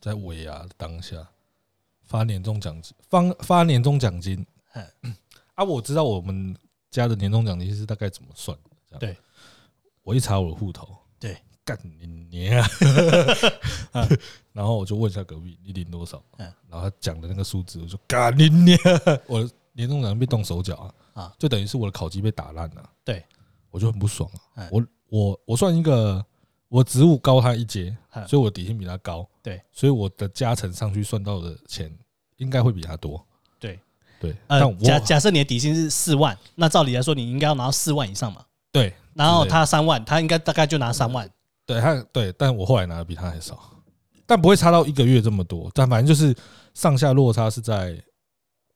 在尾牙当下发年终奖金，发发年终奖金。啊，我知道我们家的年终奖金是大概怎么算的。对，我一查我的户头，对，干你娘！然后我就问一下隔壁，你领多少？然后他讲的那个数字，我说干你娘！我。年终奖被动手脚啊，啊，就等于是我的考绩被打烂了。对，我就很不爽啊。我我我算一个，我职务高他一阶，所以我底薪比他高。对，所以我的加成上去算到的钱应该会比他多。对对，呃，假假设你的底薪是四万，那照理来说你应该要拿到四万以上嘛。对，然后他三万，他应该大概就拿三万。对他对，但我后来拿的比他还少，但不会差到一个月这么多，但反正就是上下落差是在。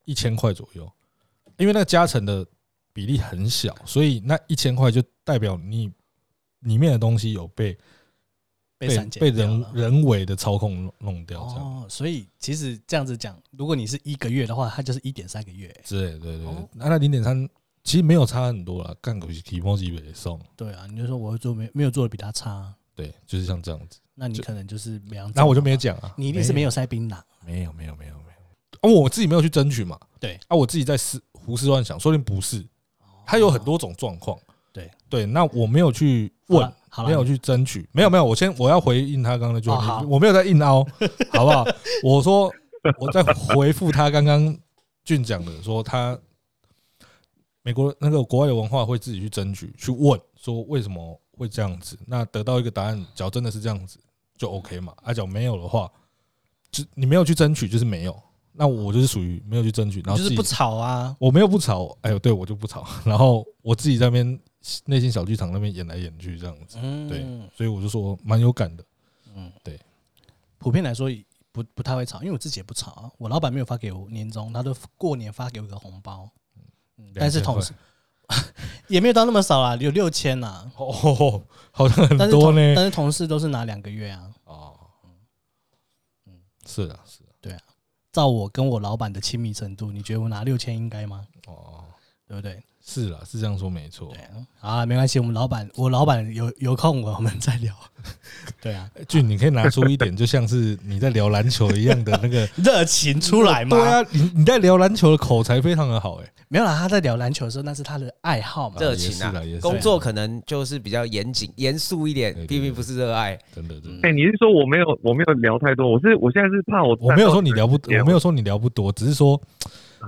一千块左右，因为那个加成的比例很小，所以那一千块就代表你里面的东西有被被被人人为的操控弄掉。哦，所以其实这样子讲，如果你是一个月的话，它就是一点三个月。对对对，那那零点三其实没有差很多了，干个提莫基本送。对啊，你就说我做没没有做的比他差，对，就是像这样子。那你可能就是没有，那我就没有讲啊，你一定是没有塞槟榔，没有没有没有。哦，我自己没有去争取嘛，对，啊，我自己在思胡思乱想，说不定不是，它有很多种状况，对。对，那我没有去问，没有去争取，没有没有，我先我要回应他刚刚那句话，我没有在硬凹，好不好？我说我在回复他刚刚俊讲的，说他美国那个国外的文化会自己去争取，去问说为什么会这样子，那得到一个答案，假如真的是这样子就 OK 嘛，啊，假如没有的话，就你没有去争取就是没有。那我就是属于没有去争取，然后就是不吵啊，我没有不吵，哎呦，对我就不吵，然后我自己在那边内心小剧场那边演来演去这样子，对，所以我就说蛮有感的，嗯，对，普遍来说不不太会吵，因为我自己也不吵啊，我老板没有发给我年终，他都过年发给我一个红包，嗯。但是同事 也没有到那么少啊，有六千呐，哦，好像很多呢，但是同事都是拿两个月啊，哦，嗯，是的，是的，对啊。照我跟我老板的亲密程度，你觉得我拿六千应该吗？哦，对不对？是啦，是这样说没错。对啊，没关系，我们老板，我老板有有空我们再聊。对啊，俊，你可以拿出一点，就像是你在聊篮球一样的那个 热情出来嘛。对啊，你你在聊篮球的口才非常的好，哎。没有啦，他在聊篮球的时候，那是他的爱好嘛，热情啊。工作可能就是比较严谨、严肃一点，并并不是热爱。真的，真的。哎，你是说我没有，我没有聊太多？我是，我现在是怕我。我没有说你聊不，我没有说你聊不多，只是说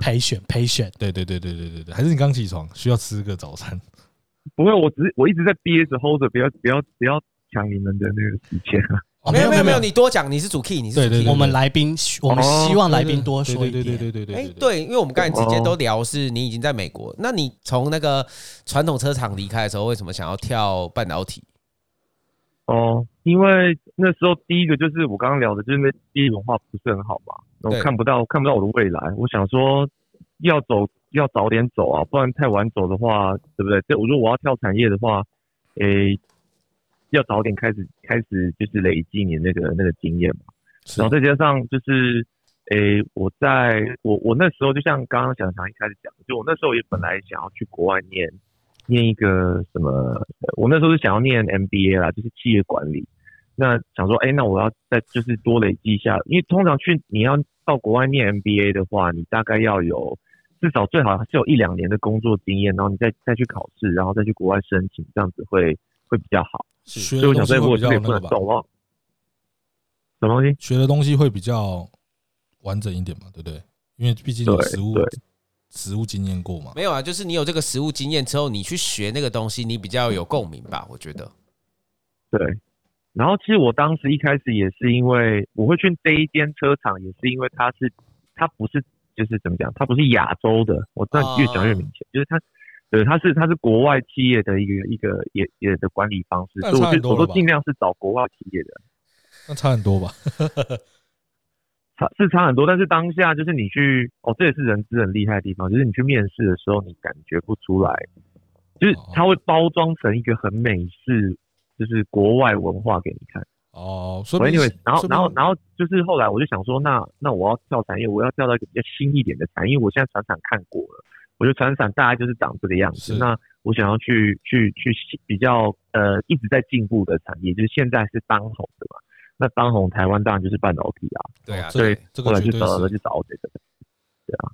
陪选陪选。对对对对对对对，还是你刚起床需要吃个早餐？不会，我只是我一直在憋着 hold 着，不要不要不要抢你们的那个时间啊。没有没有没有，你多讲，你是主 key，你是主 key。对对对，我们来宾，我们希望来宾多说一点。对对对对对。哎，对，因为我们刚才直接都聊是你已经在美国，那你从那个传统车厂离开的时候，为什么想要跳半导体？哦，因为那时候第一个就是我刚刚聊的，就是那第一文化不是很好嘛，我看不到看不到我的未来，我想说要走要早点走啊，不然太晚走的话，对不对？这我如果我要跳产业的话，诶。要早点开始，开始就是累积你那个那个经验嘛。然后再加上就是，诶，我在我我那时候就像刚刚小强一开始讲，就我那时候也本来想要去国外念念一个什么，我那时候是想要念 MBA 啦，就是企业管理。那想说，诶，那我要再就是多累积一下，因为通常去你要到国外念 MBA 的话，你大概要有至少最好是有一两年的工作经验，然后你再再去考试，然后再去国外申请，这样子会会比较好。学的东西会比较那个吧？什么东西？学的东西会比较完整一点嘛？对不对？因为毕竟有实务实物经验过吗。没有啊，就是你有这个实物经验之后，你去学那个东西，你比较有共鸣吧？我觉得。对。然后其实我当时一开始也是因为我会去这一间车厂，也是因为它是它不是就是怎么讲，它不是亚洲的。我这样越讲越明显，就是它。对，它是它是国外企业的一个一个也也的管理方式，所以我就我都尽量是找国外企业的。那差很多吧？差是差很多，但是当下就是你去哦，这也是人资很厉害的地方，就是你去面试的时候，你感觉不出来，就是他会包装成一个很美式，就是国外文化给你看。哦，所以然后然后然后就是后来我就想说，那那我要跳产业，我要跳到一个比较新一点的产业，因为我现在船厂看过了。我觉得船厂大概就是长这个样子。那我想要去去去比较呃一直在进步的产业，就是现在是当红的嘛。那当红台湾当然就是半导体啊。对啊，所以后来就找了就找这个。对啊。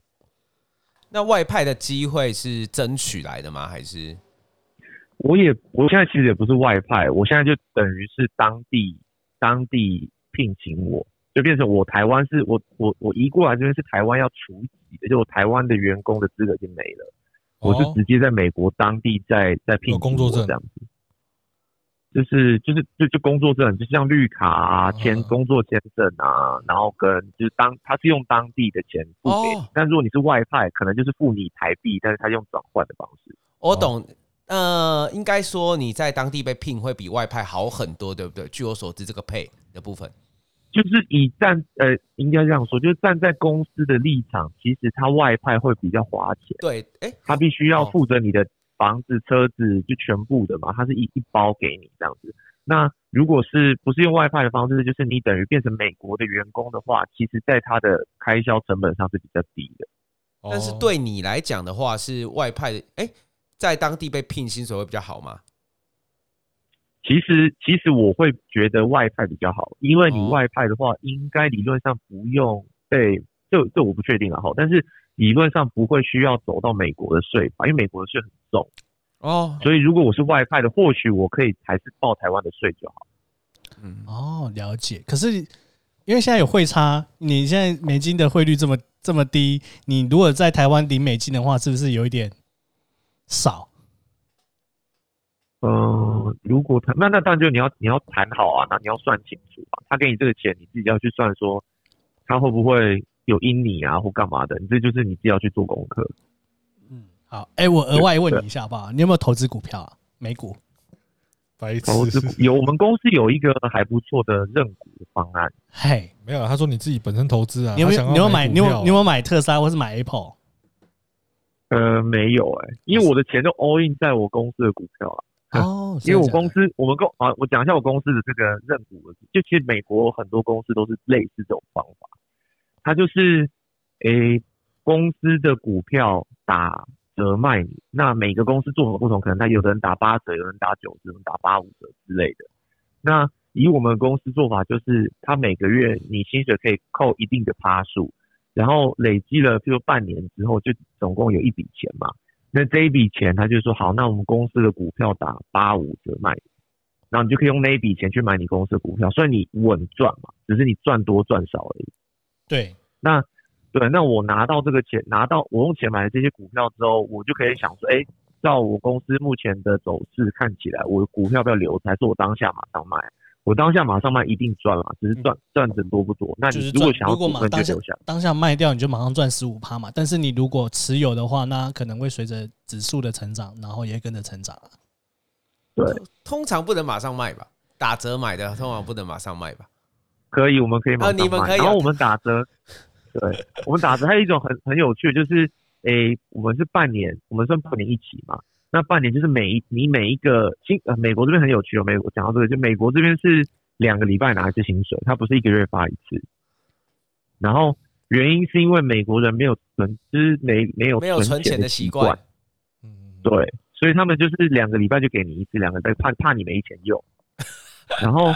那外派的机会是争取来的吗？还是？我也我现在其实也不是外派，我现在就等于是当地当地聘请我。就变成我台湾是我我我移过来这边是台湾要除籍的，就我台湾的员工的资格就没了，我是直接在美国当地在在聘工作证这样子，就是就是就就工作证，就像绿卡啊、签工作签证啊，然后跟就是当他是用当地的钱付给你，但如果你是外派，可能就是付你台币，但是他用转换的方式。我懂，呃，应该说你在当地被聘会比外派好很多，对不对？据我所知，这个 pay 的部分。就是以站呃，应该这样说，就是站在公司的立场，其实他外派会比较花钱。对，哎，他必须要负责你的房子、车子，就全部的嘛，它是一一包给你这样子。那如果是不是用外派的方式，就是你等于变成美国的员工的话，其实在他的开销成本上是比较低的。但是对你来讲的话，是外派的，哎，在当地被聘薪水会比较好吗？其实，其实我会觉得外派比较好，因为你外派的话，应该理论上不用被，这这我不确定了哈。但是理论上不会需要走到美国的税法，因为美国的税很重哦。所以如果我是外派的，或许我可以还是报台湾的税就好。嗯，哦，了解。可是因为现在有汇差，你现在美金的汇率这么这么低，你如果在台湾领美金的话，是不是有一点少？嗯、呃，如果他那那当然就你要你要谈好啊，那你要算清楚啊。他给你这个钱，你自己要去算说他会不会有阴你啊或干嘛的，你这就是你自己要去做功课。嗯，好，哎、欸，我额外问你一下好不好？你有没有投资股票啊？美股？白痴投资股有，我们公司有一个还不错的认股方案。嘿，没有，他说你自己本身投资啊，你有没有你有买你有你有没有买特斯拉或是买 Apple？呃，没有哎、欸，因为我的钱都 all in 在我公司的股票啊。哦，因为我公司，我们公啊，我讲一下我公司的这个认股，就其实美国很多公司都是类似这种方法，它就是，诶，公司的股票打折卖你，那每个公司做法不同，可能他有的人打八折，有人打九折，有人打八五折之类的。那以我们公司做法，就是他每个月你薪水可以扣一定的趴数，然后累积了，譬如半年之后，就总共有一笔钱嘛。那这一笔钱，他就说好，那我们公司的股票打八五折卖，然后你就可以用那一笔钱去买你公司的股票，所以你稳赚嘛，只是你赚多赚少而已。对，那对，那我拿到这个钱，拿到我用钱买的这些股票之后，我就可以想说，哎，照我公司目前的走势看起来，我的股票要不要留着，还是我当下马上卖？我当下马上卖一定赚了，只是赚赚的多不多。那你如果想要股份就留下，当下卖掉你就马上赚十五趴嘛。但是你如果持有的话，那可能会随着指数的成长，然后也跟着成长啊。对，通常不能马上卖吧？打折买的通常不能马上卖吧？可以，我们可以马上卖。啊、你们可以、啊。然后我们打折，对，我们打折还有一种很很有趣的，就是诶、欸，我们是半年，我们算半年一起嘛。那半年就是每一你每一个新呃，美国这边很有趣哦。美国讲到这个，就美国这边是两个礼拜拿一次薪水，他不是一个月发一次。然后原因是因为美国人没有存，就是没没有没有存钱的习惯。嗯，对，所以他们就是两个礼拜就给你一次，两个礼拜怕怕你没钱用。然后。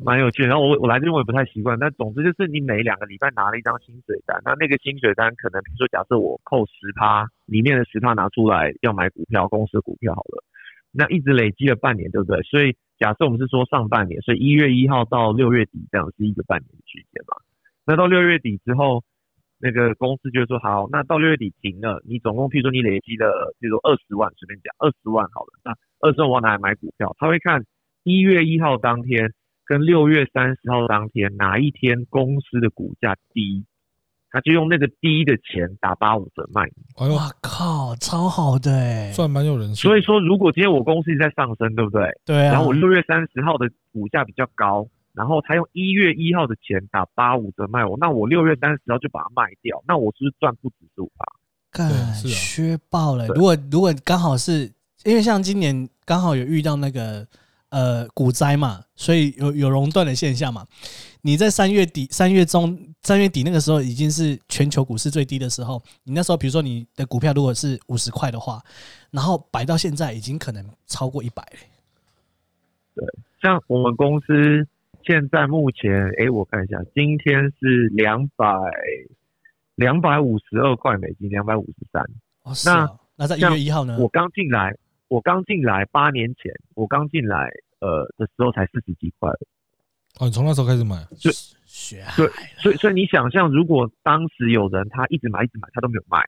蛮有趣，然后我我来这边我也不太习惯，但总之就是你每两个礼拜拿了一张薪水单，那那个薪水单可能比如说假设我扣十趴，里面的十趴拿出来要买股票，公司的股票好了，那一直累积了半年，对不对？所以假设我们是说上半年，所以一月一号到六月底这样是一个半年的区间嘛。那到六月底之后，那个公司就说好，那到六月底停了，你总共譬如说你累积了，比如说二十万，随便讲二十万好了，那二十万我拿来买股票，他会看一月一号当天。跟六月三十号当天哪一天公司的股价低，他就用那个低的钱打八五折卖你。哇靠，超好的哎，算蛮有人性。所以说，如果今天我公司在上升，对不对？对啊。然后我六月三十号的股价比较高，然后他用一月一号的钱打八五折卖我，那我六月三十号就把它卖掉，那我是不是赚不止十五趴？干，削爆了。如果如果刚好是因为像今年刚好有遇到那个。呃，股灾嘛，所以有有熔断的现象嘛。你在三月底、三月中、三月底那个时候，已经是全球股市最低的时候。你那时候，比如说你的股票如果是五十块的话，然后摆到现在，已经可能超过一百了。对，像我们公司现在目前，哎、欸，我看一下，今天是两百两百五十二块美金，两百五十三。哦那那在一月一号呢？我刚进来。我刚进来八年前，我刚进来呃的时候才四十几块。哦，你从那时候开始买？对，对，所以所以你想象，如果当时有人他一直买一直买，他都没有卖，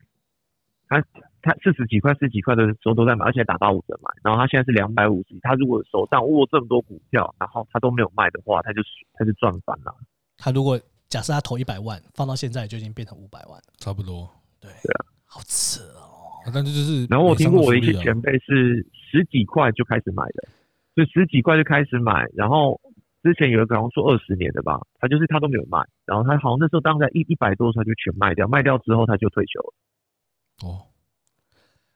他他四十几块、四十几块的时候都在买，而且打八五折买，然后他现在是两百五十，他如果手上握这么多股票，然后他都没有卖的话，他就他就赚翻了。他如果假设他投一百万，放到现在就已经变成五百万，差不多。对对啊，好扯哦。但就是，然后我听过我的一些前辈是十几块就开始买的，就十几块就开始买。然后之前有一个好像说二十年的吧，他就是他都没有卖，然后他好像那时候当在一一百多，他就全卖掉，卖掉之后他就退休了。哦，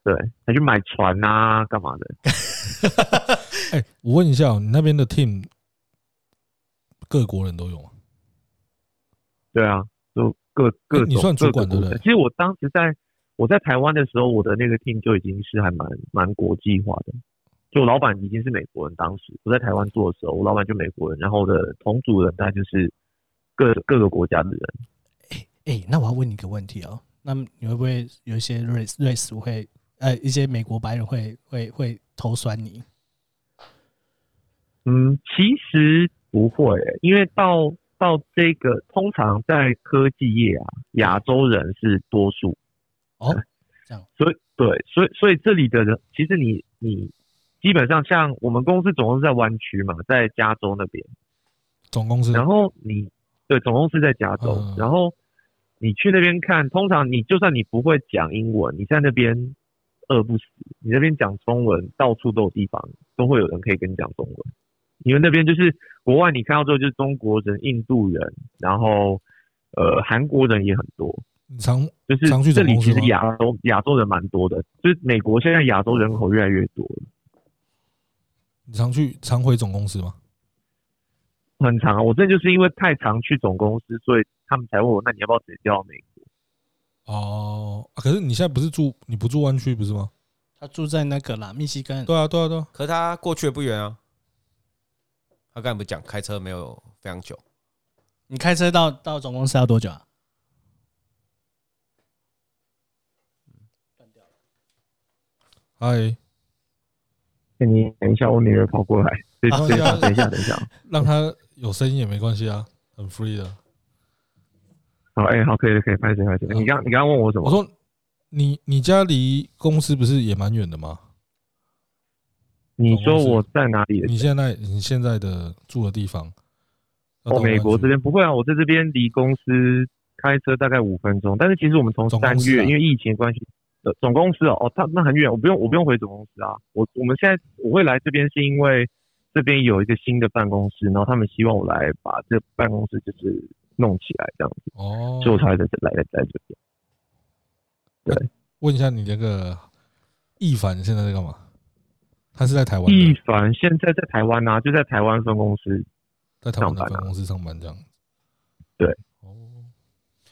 对，他去买船啊，干嘛的？哎、欸，我问一下，你那边的 team 各国人都有吗？对啊，就各各种、欸、你算主管对不对。其实我当时在。我在台湾的时候，我的那个 team 就已经是还蛮蛮国际化的，就老板已经是美国人。当时我在台湾做的时候，我老板就美国人，然后我的同组人大概就是各各个国家的人。哎哎，那我要问你一个问题哦，那你会不会有一些 race race 会呃一些美国白人会会会投酸你？嗯，其实不会，因为到到这个通常在科技业啊，亚洲人是多数。哦，这样，所以对，所以所以这里的人，其实你你基本上像我们公司总共是在湾区嘛，在加州那边，总公司，然后你对总公司在加州，嗯、然后你去那边看，通常你就算你不会讲英文，你在那边饿不死，你那边讲中文，到处都有地方都会有人可以跟你讲中文，因为那边就是国外，你看到之后就是中国人、印度人，然后呃韩国人也很多。常就是这里其实亚洲亚洲人蛮多的，就是美国现在亚洲人口越来越多了。你常去常回总公司吗？很常啊，我这就是因为太常去总公司，所以他们才问我，那你要不要直接调到美国？哦，可是你现在不是住你不住湾区不是吗？他住在那个啦，密西根。对啊，对啊，对啊。可是他过去也不远啊。他刚才不讲开车没有非常久？你开车到到总公司要多久啊？嗨，你等一下，我女儿跑过来。等一下，等一下，等一下，让她有声音也没关系啊，很 free 的。好，哎，好，可以，可以，拍手，拍手。你刚，你刚刚问我什么？我说，你你家离公司不是也蛮远的吗？你说我在哪里？你现在你现在的住的地方？哦，美国这边不会啊，我在这边离公司开车大概五分钟。但是其实我们从三月、啊、因为疫情关系的总公司哦哦，他那很远，我不用我不用回总公司啊。我我们现在我会来这边是因为这边有一个新的办公室，然后他们希望我来把这办公室就是弄起来这样子哦，所以我才在这来来在这边。对，问一下你那个易凡现在在干嘛？他是在台湾。易凡现在在台湾啊，就在台湾分公司，在台湾的分公司上班这样。对，哦，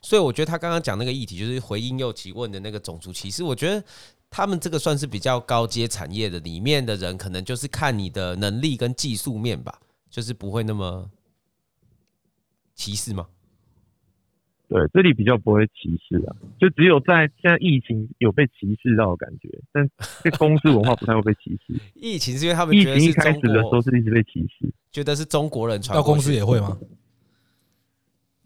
所以我觉得他刚刚讲那个议题，就是回应又提问的那个种族歧视。我觉得他们这个算是比较高阶产业的里面的人，可能就是看你的能力跟技术面吧，就是不会那么歧视吗？对，这里比较不会歧视啊，就只有在现在疫情有被歧视到的感觉，但这公司文化不太会被歧视。疫情是因为他们疫情一开始的时候是一直被歧视，觉得是中国人传。到公司也会吗？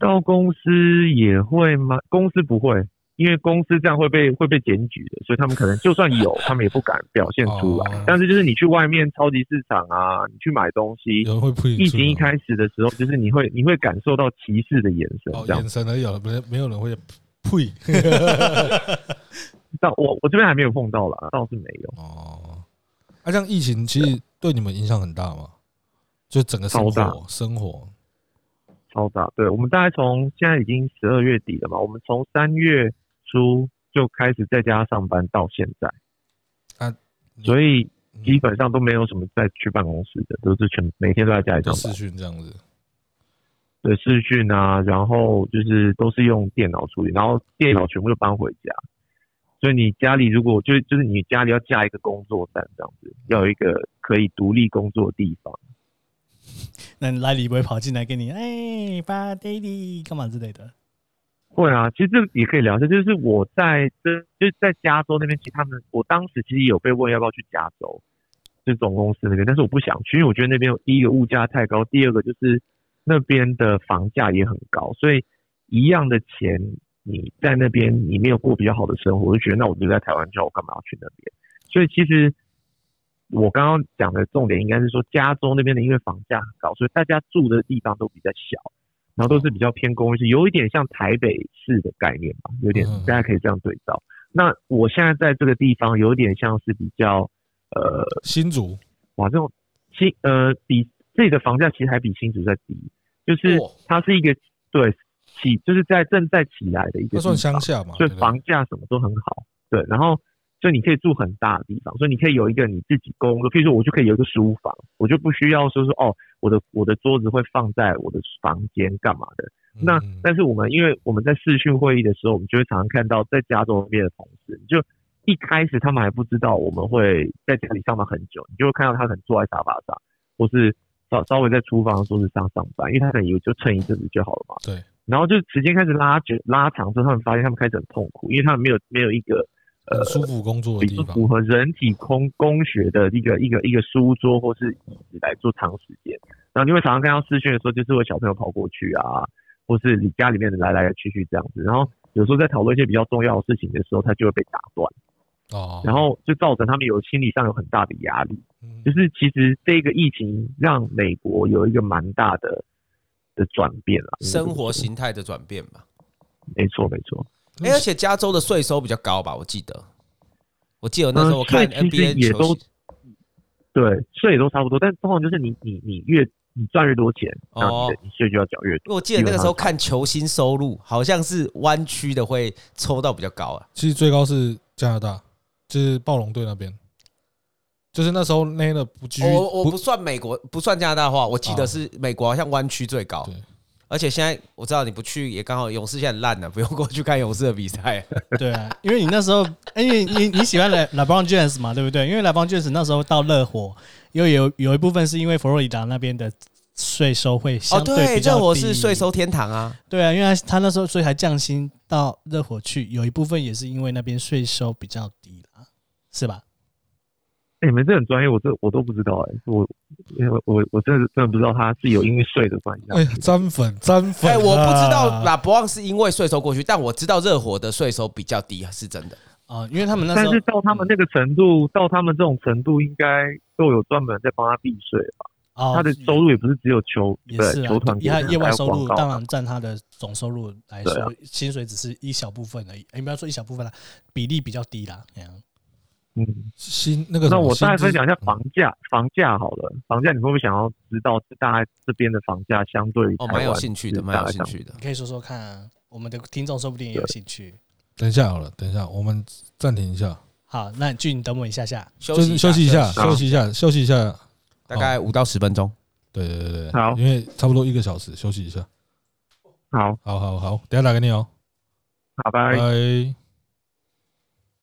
到公司也会吗？公司不会。因为公司这样会被会被检举的，所以他们可能就算有，他们也不敢表现出来。但是就是你去外面超级市场啊，你去买东西，疫情一开始的时候，就是你会你会感受到歧视的眼神，这样眼神而已，没没有人会呸。到我我这边还没有碰到啦，倒是没有。哦，啊，这样疫情其实对你们影响很大吗？就整个生活生活超大。对，我们大概从现在已经十二月底了嘛，我们从三月。初就开始在家上班到现在，啊，所以基本上都没有什么再去办公室的，都是全每天都在家里上班。视讯这样子，对，视讯啊，然后就是都是用电脑处理，然后电脑全部都搬回家。所以你家里如果就就是你家里要架一个工作站这样子，要有一个可以独立工作的地方。那莱里不会跑进来给你哎，爸，daddy 干嘛之类的？会啊，其实这也可以聊一下，就是我在这就是在加州那边，其实他们我当时其实有被问要不要去加州，就是总公司那边，但是我不想去，因为我觉得那边第一个物价太高，第二个就是那边的房价也很高，所以一样的钱你在那边你没有过比较好的生活，我就觉得那我就在台湾就好，我干嘛要去那边？所以其实我刚刚讲的重点应该是说，加州那边的因为房价很高，所以大家住的地方都比较小。然后都是比较偏公寓，有一点像台北市的概念吧，有点大家可以这样对照。那我现在在这个地方，有点像是比较呃新竹哇，这种新呃比这里的房价其实还比新竹在低，就是它是一个对起就是在正在起来的一个，算乡下嘛，所以房价什么都很好，对，然后。所以你可以住很大的地方，所以你可以有一个你自己工作，譬如说我就可以有一个书房，我就不需要说说哦，我的我的桌子会放在我的房间干嘛的。那但是我们因为我们在视讯会议的时候，我们就会常常看到在加州那边的同事，就一开始他们还不知道我们会在家里上班很久，你就会看到他可能坐在沙发上，或是稍稍微在厨房的桌子上上班，因为他可能以为就撑一阵子就好了嘛。对。然后就时间开始拉久拉长之后，他们发现他们开始很痛苦，因为他们没有没有一个。呃，舒服工作的地方，符合人体工工学的一个一个一个书桌或是椅子来做长时间。然后你会常常看到视讯的时候，就是会小朋友跑过去啊，或是你家里面的来来去去这样子。然后有时候在讨论一些比较重要的事情的时候，他就会被打断。哦。然后就造成他们有心理上有很大的压力。嗯。就是其实这个疫情让美国有一个蛮大的的转变了，生活形态的转变吧。没错，没错。欸、而且加州的税收比较高吧？我记得，我记得那时候我看 NBA 也都对税也都差不多，但通常就是你你你越你赚越多钱，哦，你税就要缴越多。我记得那个时候看球星收入，好像是湾区的会抽到比较高啊。其实最高是加拿大，就是暴龙队那边，就是那时候那个不。我我不算美国，不算加拿大的话，我记得是美国好像湾区最高。而且现在我知道你不去也刚好，勇士现在烂了，不用过去看勇士的比赛。对啊，因为你那时候，因为你你喜欢 LeBron James 嘛，对不对？因为 LeBron James 那时候到热火，因为有有一部分是因为佛罗里达那边的税收会相对比较低。热火是税收天堂啊。对啊，因为他他那时候所以还降薪到热火去，有一部分也是因为那边税收比较低啦，是吧？欸、你们这很专业，我这我都不知道哎、欸，我我我真的真的不知道他是有因为税的关系。哎，沾粉沾粉。哎、欸，我不知道拉伯旺是因为税收过去，但我知道热火的税收比较低，是真的。啊，因为他们那时候，但是到他们那个程度，到他们这种程度，应该都有专门在帮他避税吧？哦，他的收入也不是只有球，也是啊，球团，他业外收入当然占他的总收入来说，薪水只是一小部分而已。你不要说一小部分啦，比例比较低啦。这样，嗯，新那个，那我大概分享一下房价，房价好了，房价你会不会想要知道大概这边的房价相对于哦，蛮有兴趣的，蛮有兴趣的，你可以说说看啊，我们的听众说不定也有兴趣。等一下好了，等一下，我们暂停一下。好，那俊等我一下下，休息休息一下，休息一下，休息一下，大概五到十分钟。对对对对，好，因为差不多一个小时，休息一下。好，好好好，等下打给你哦。好，拜拜。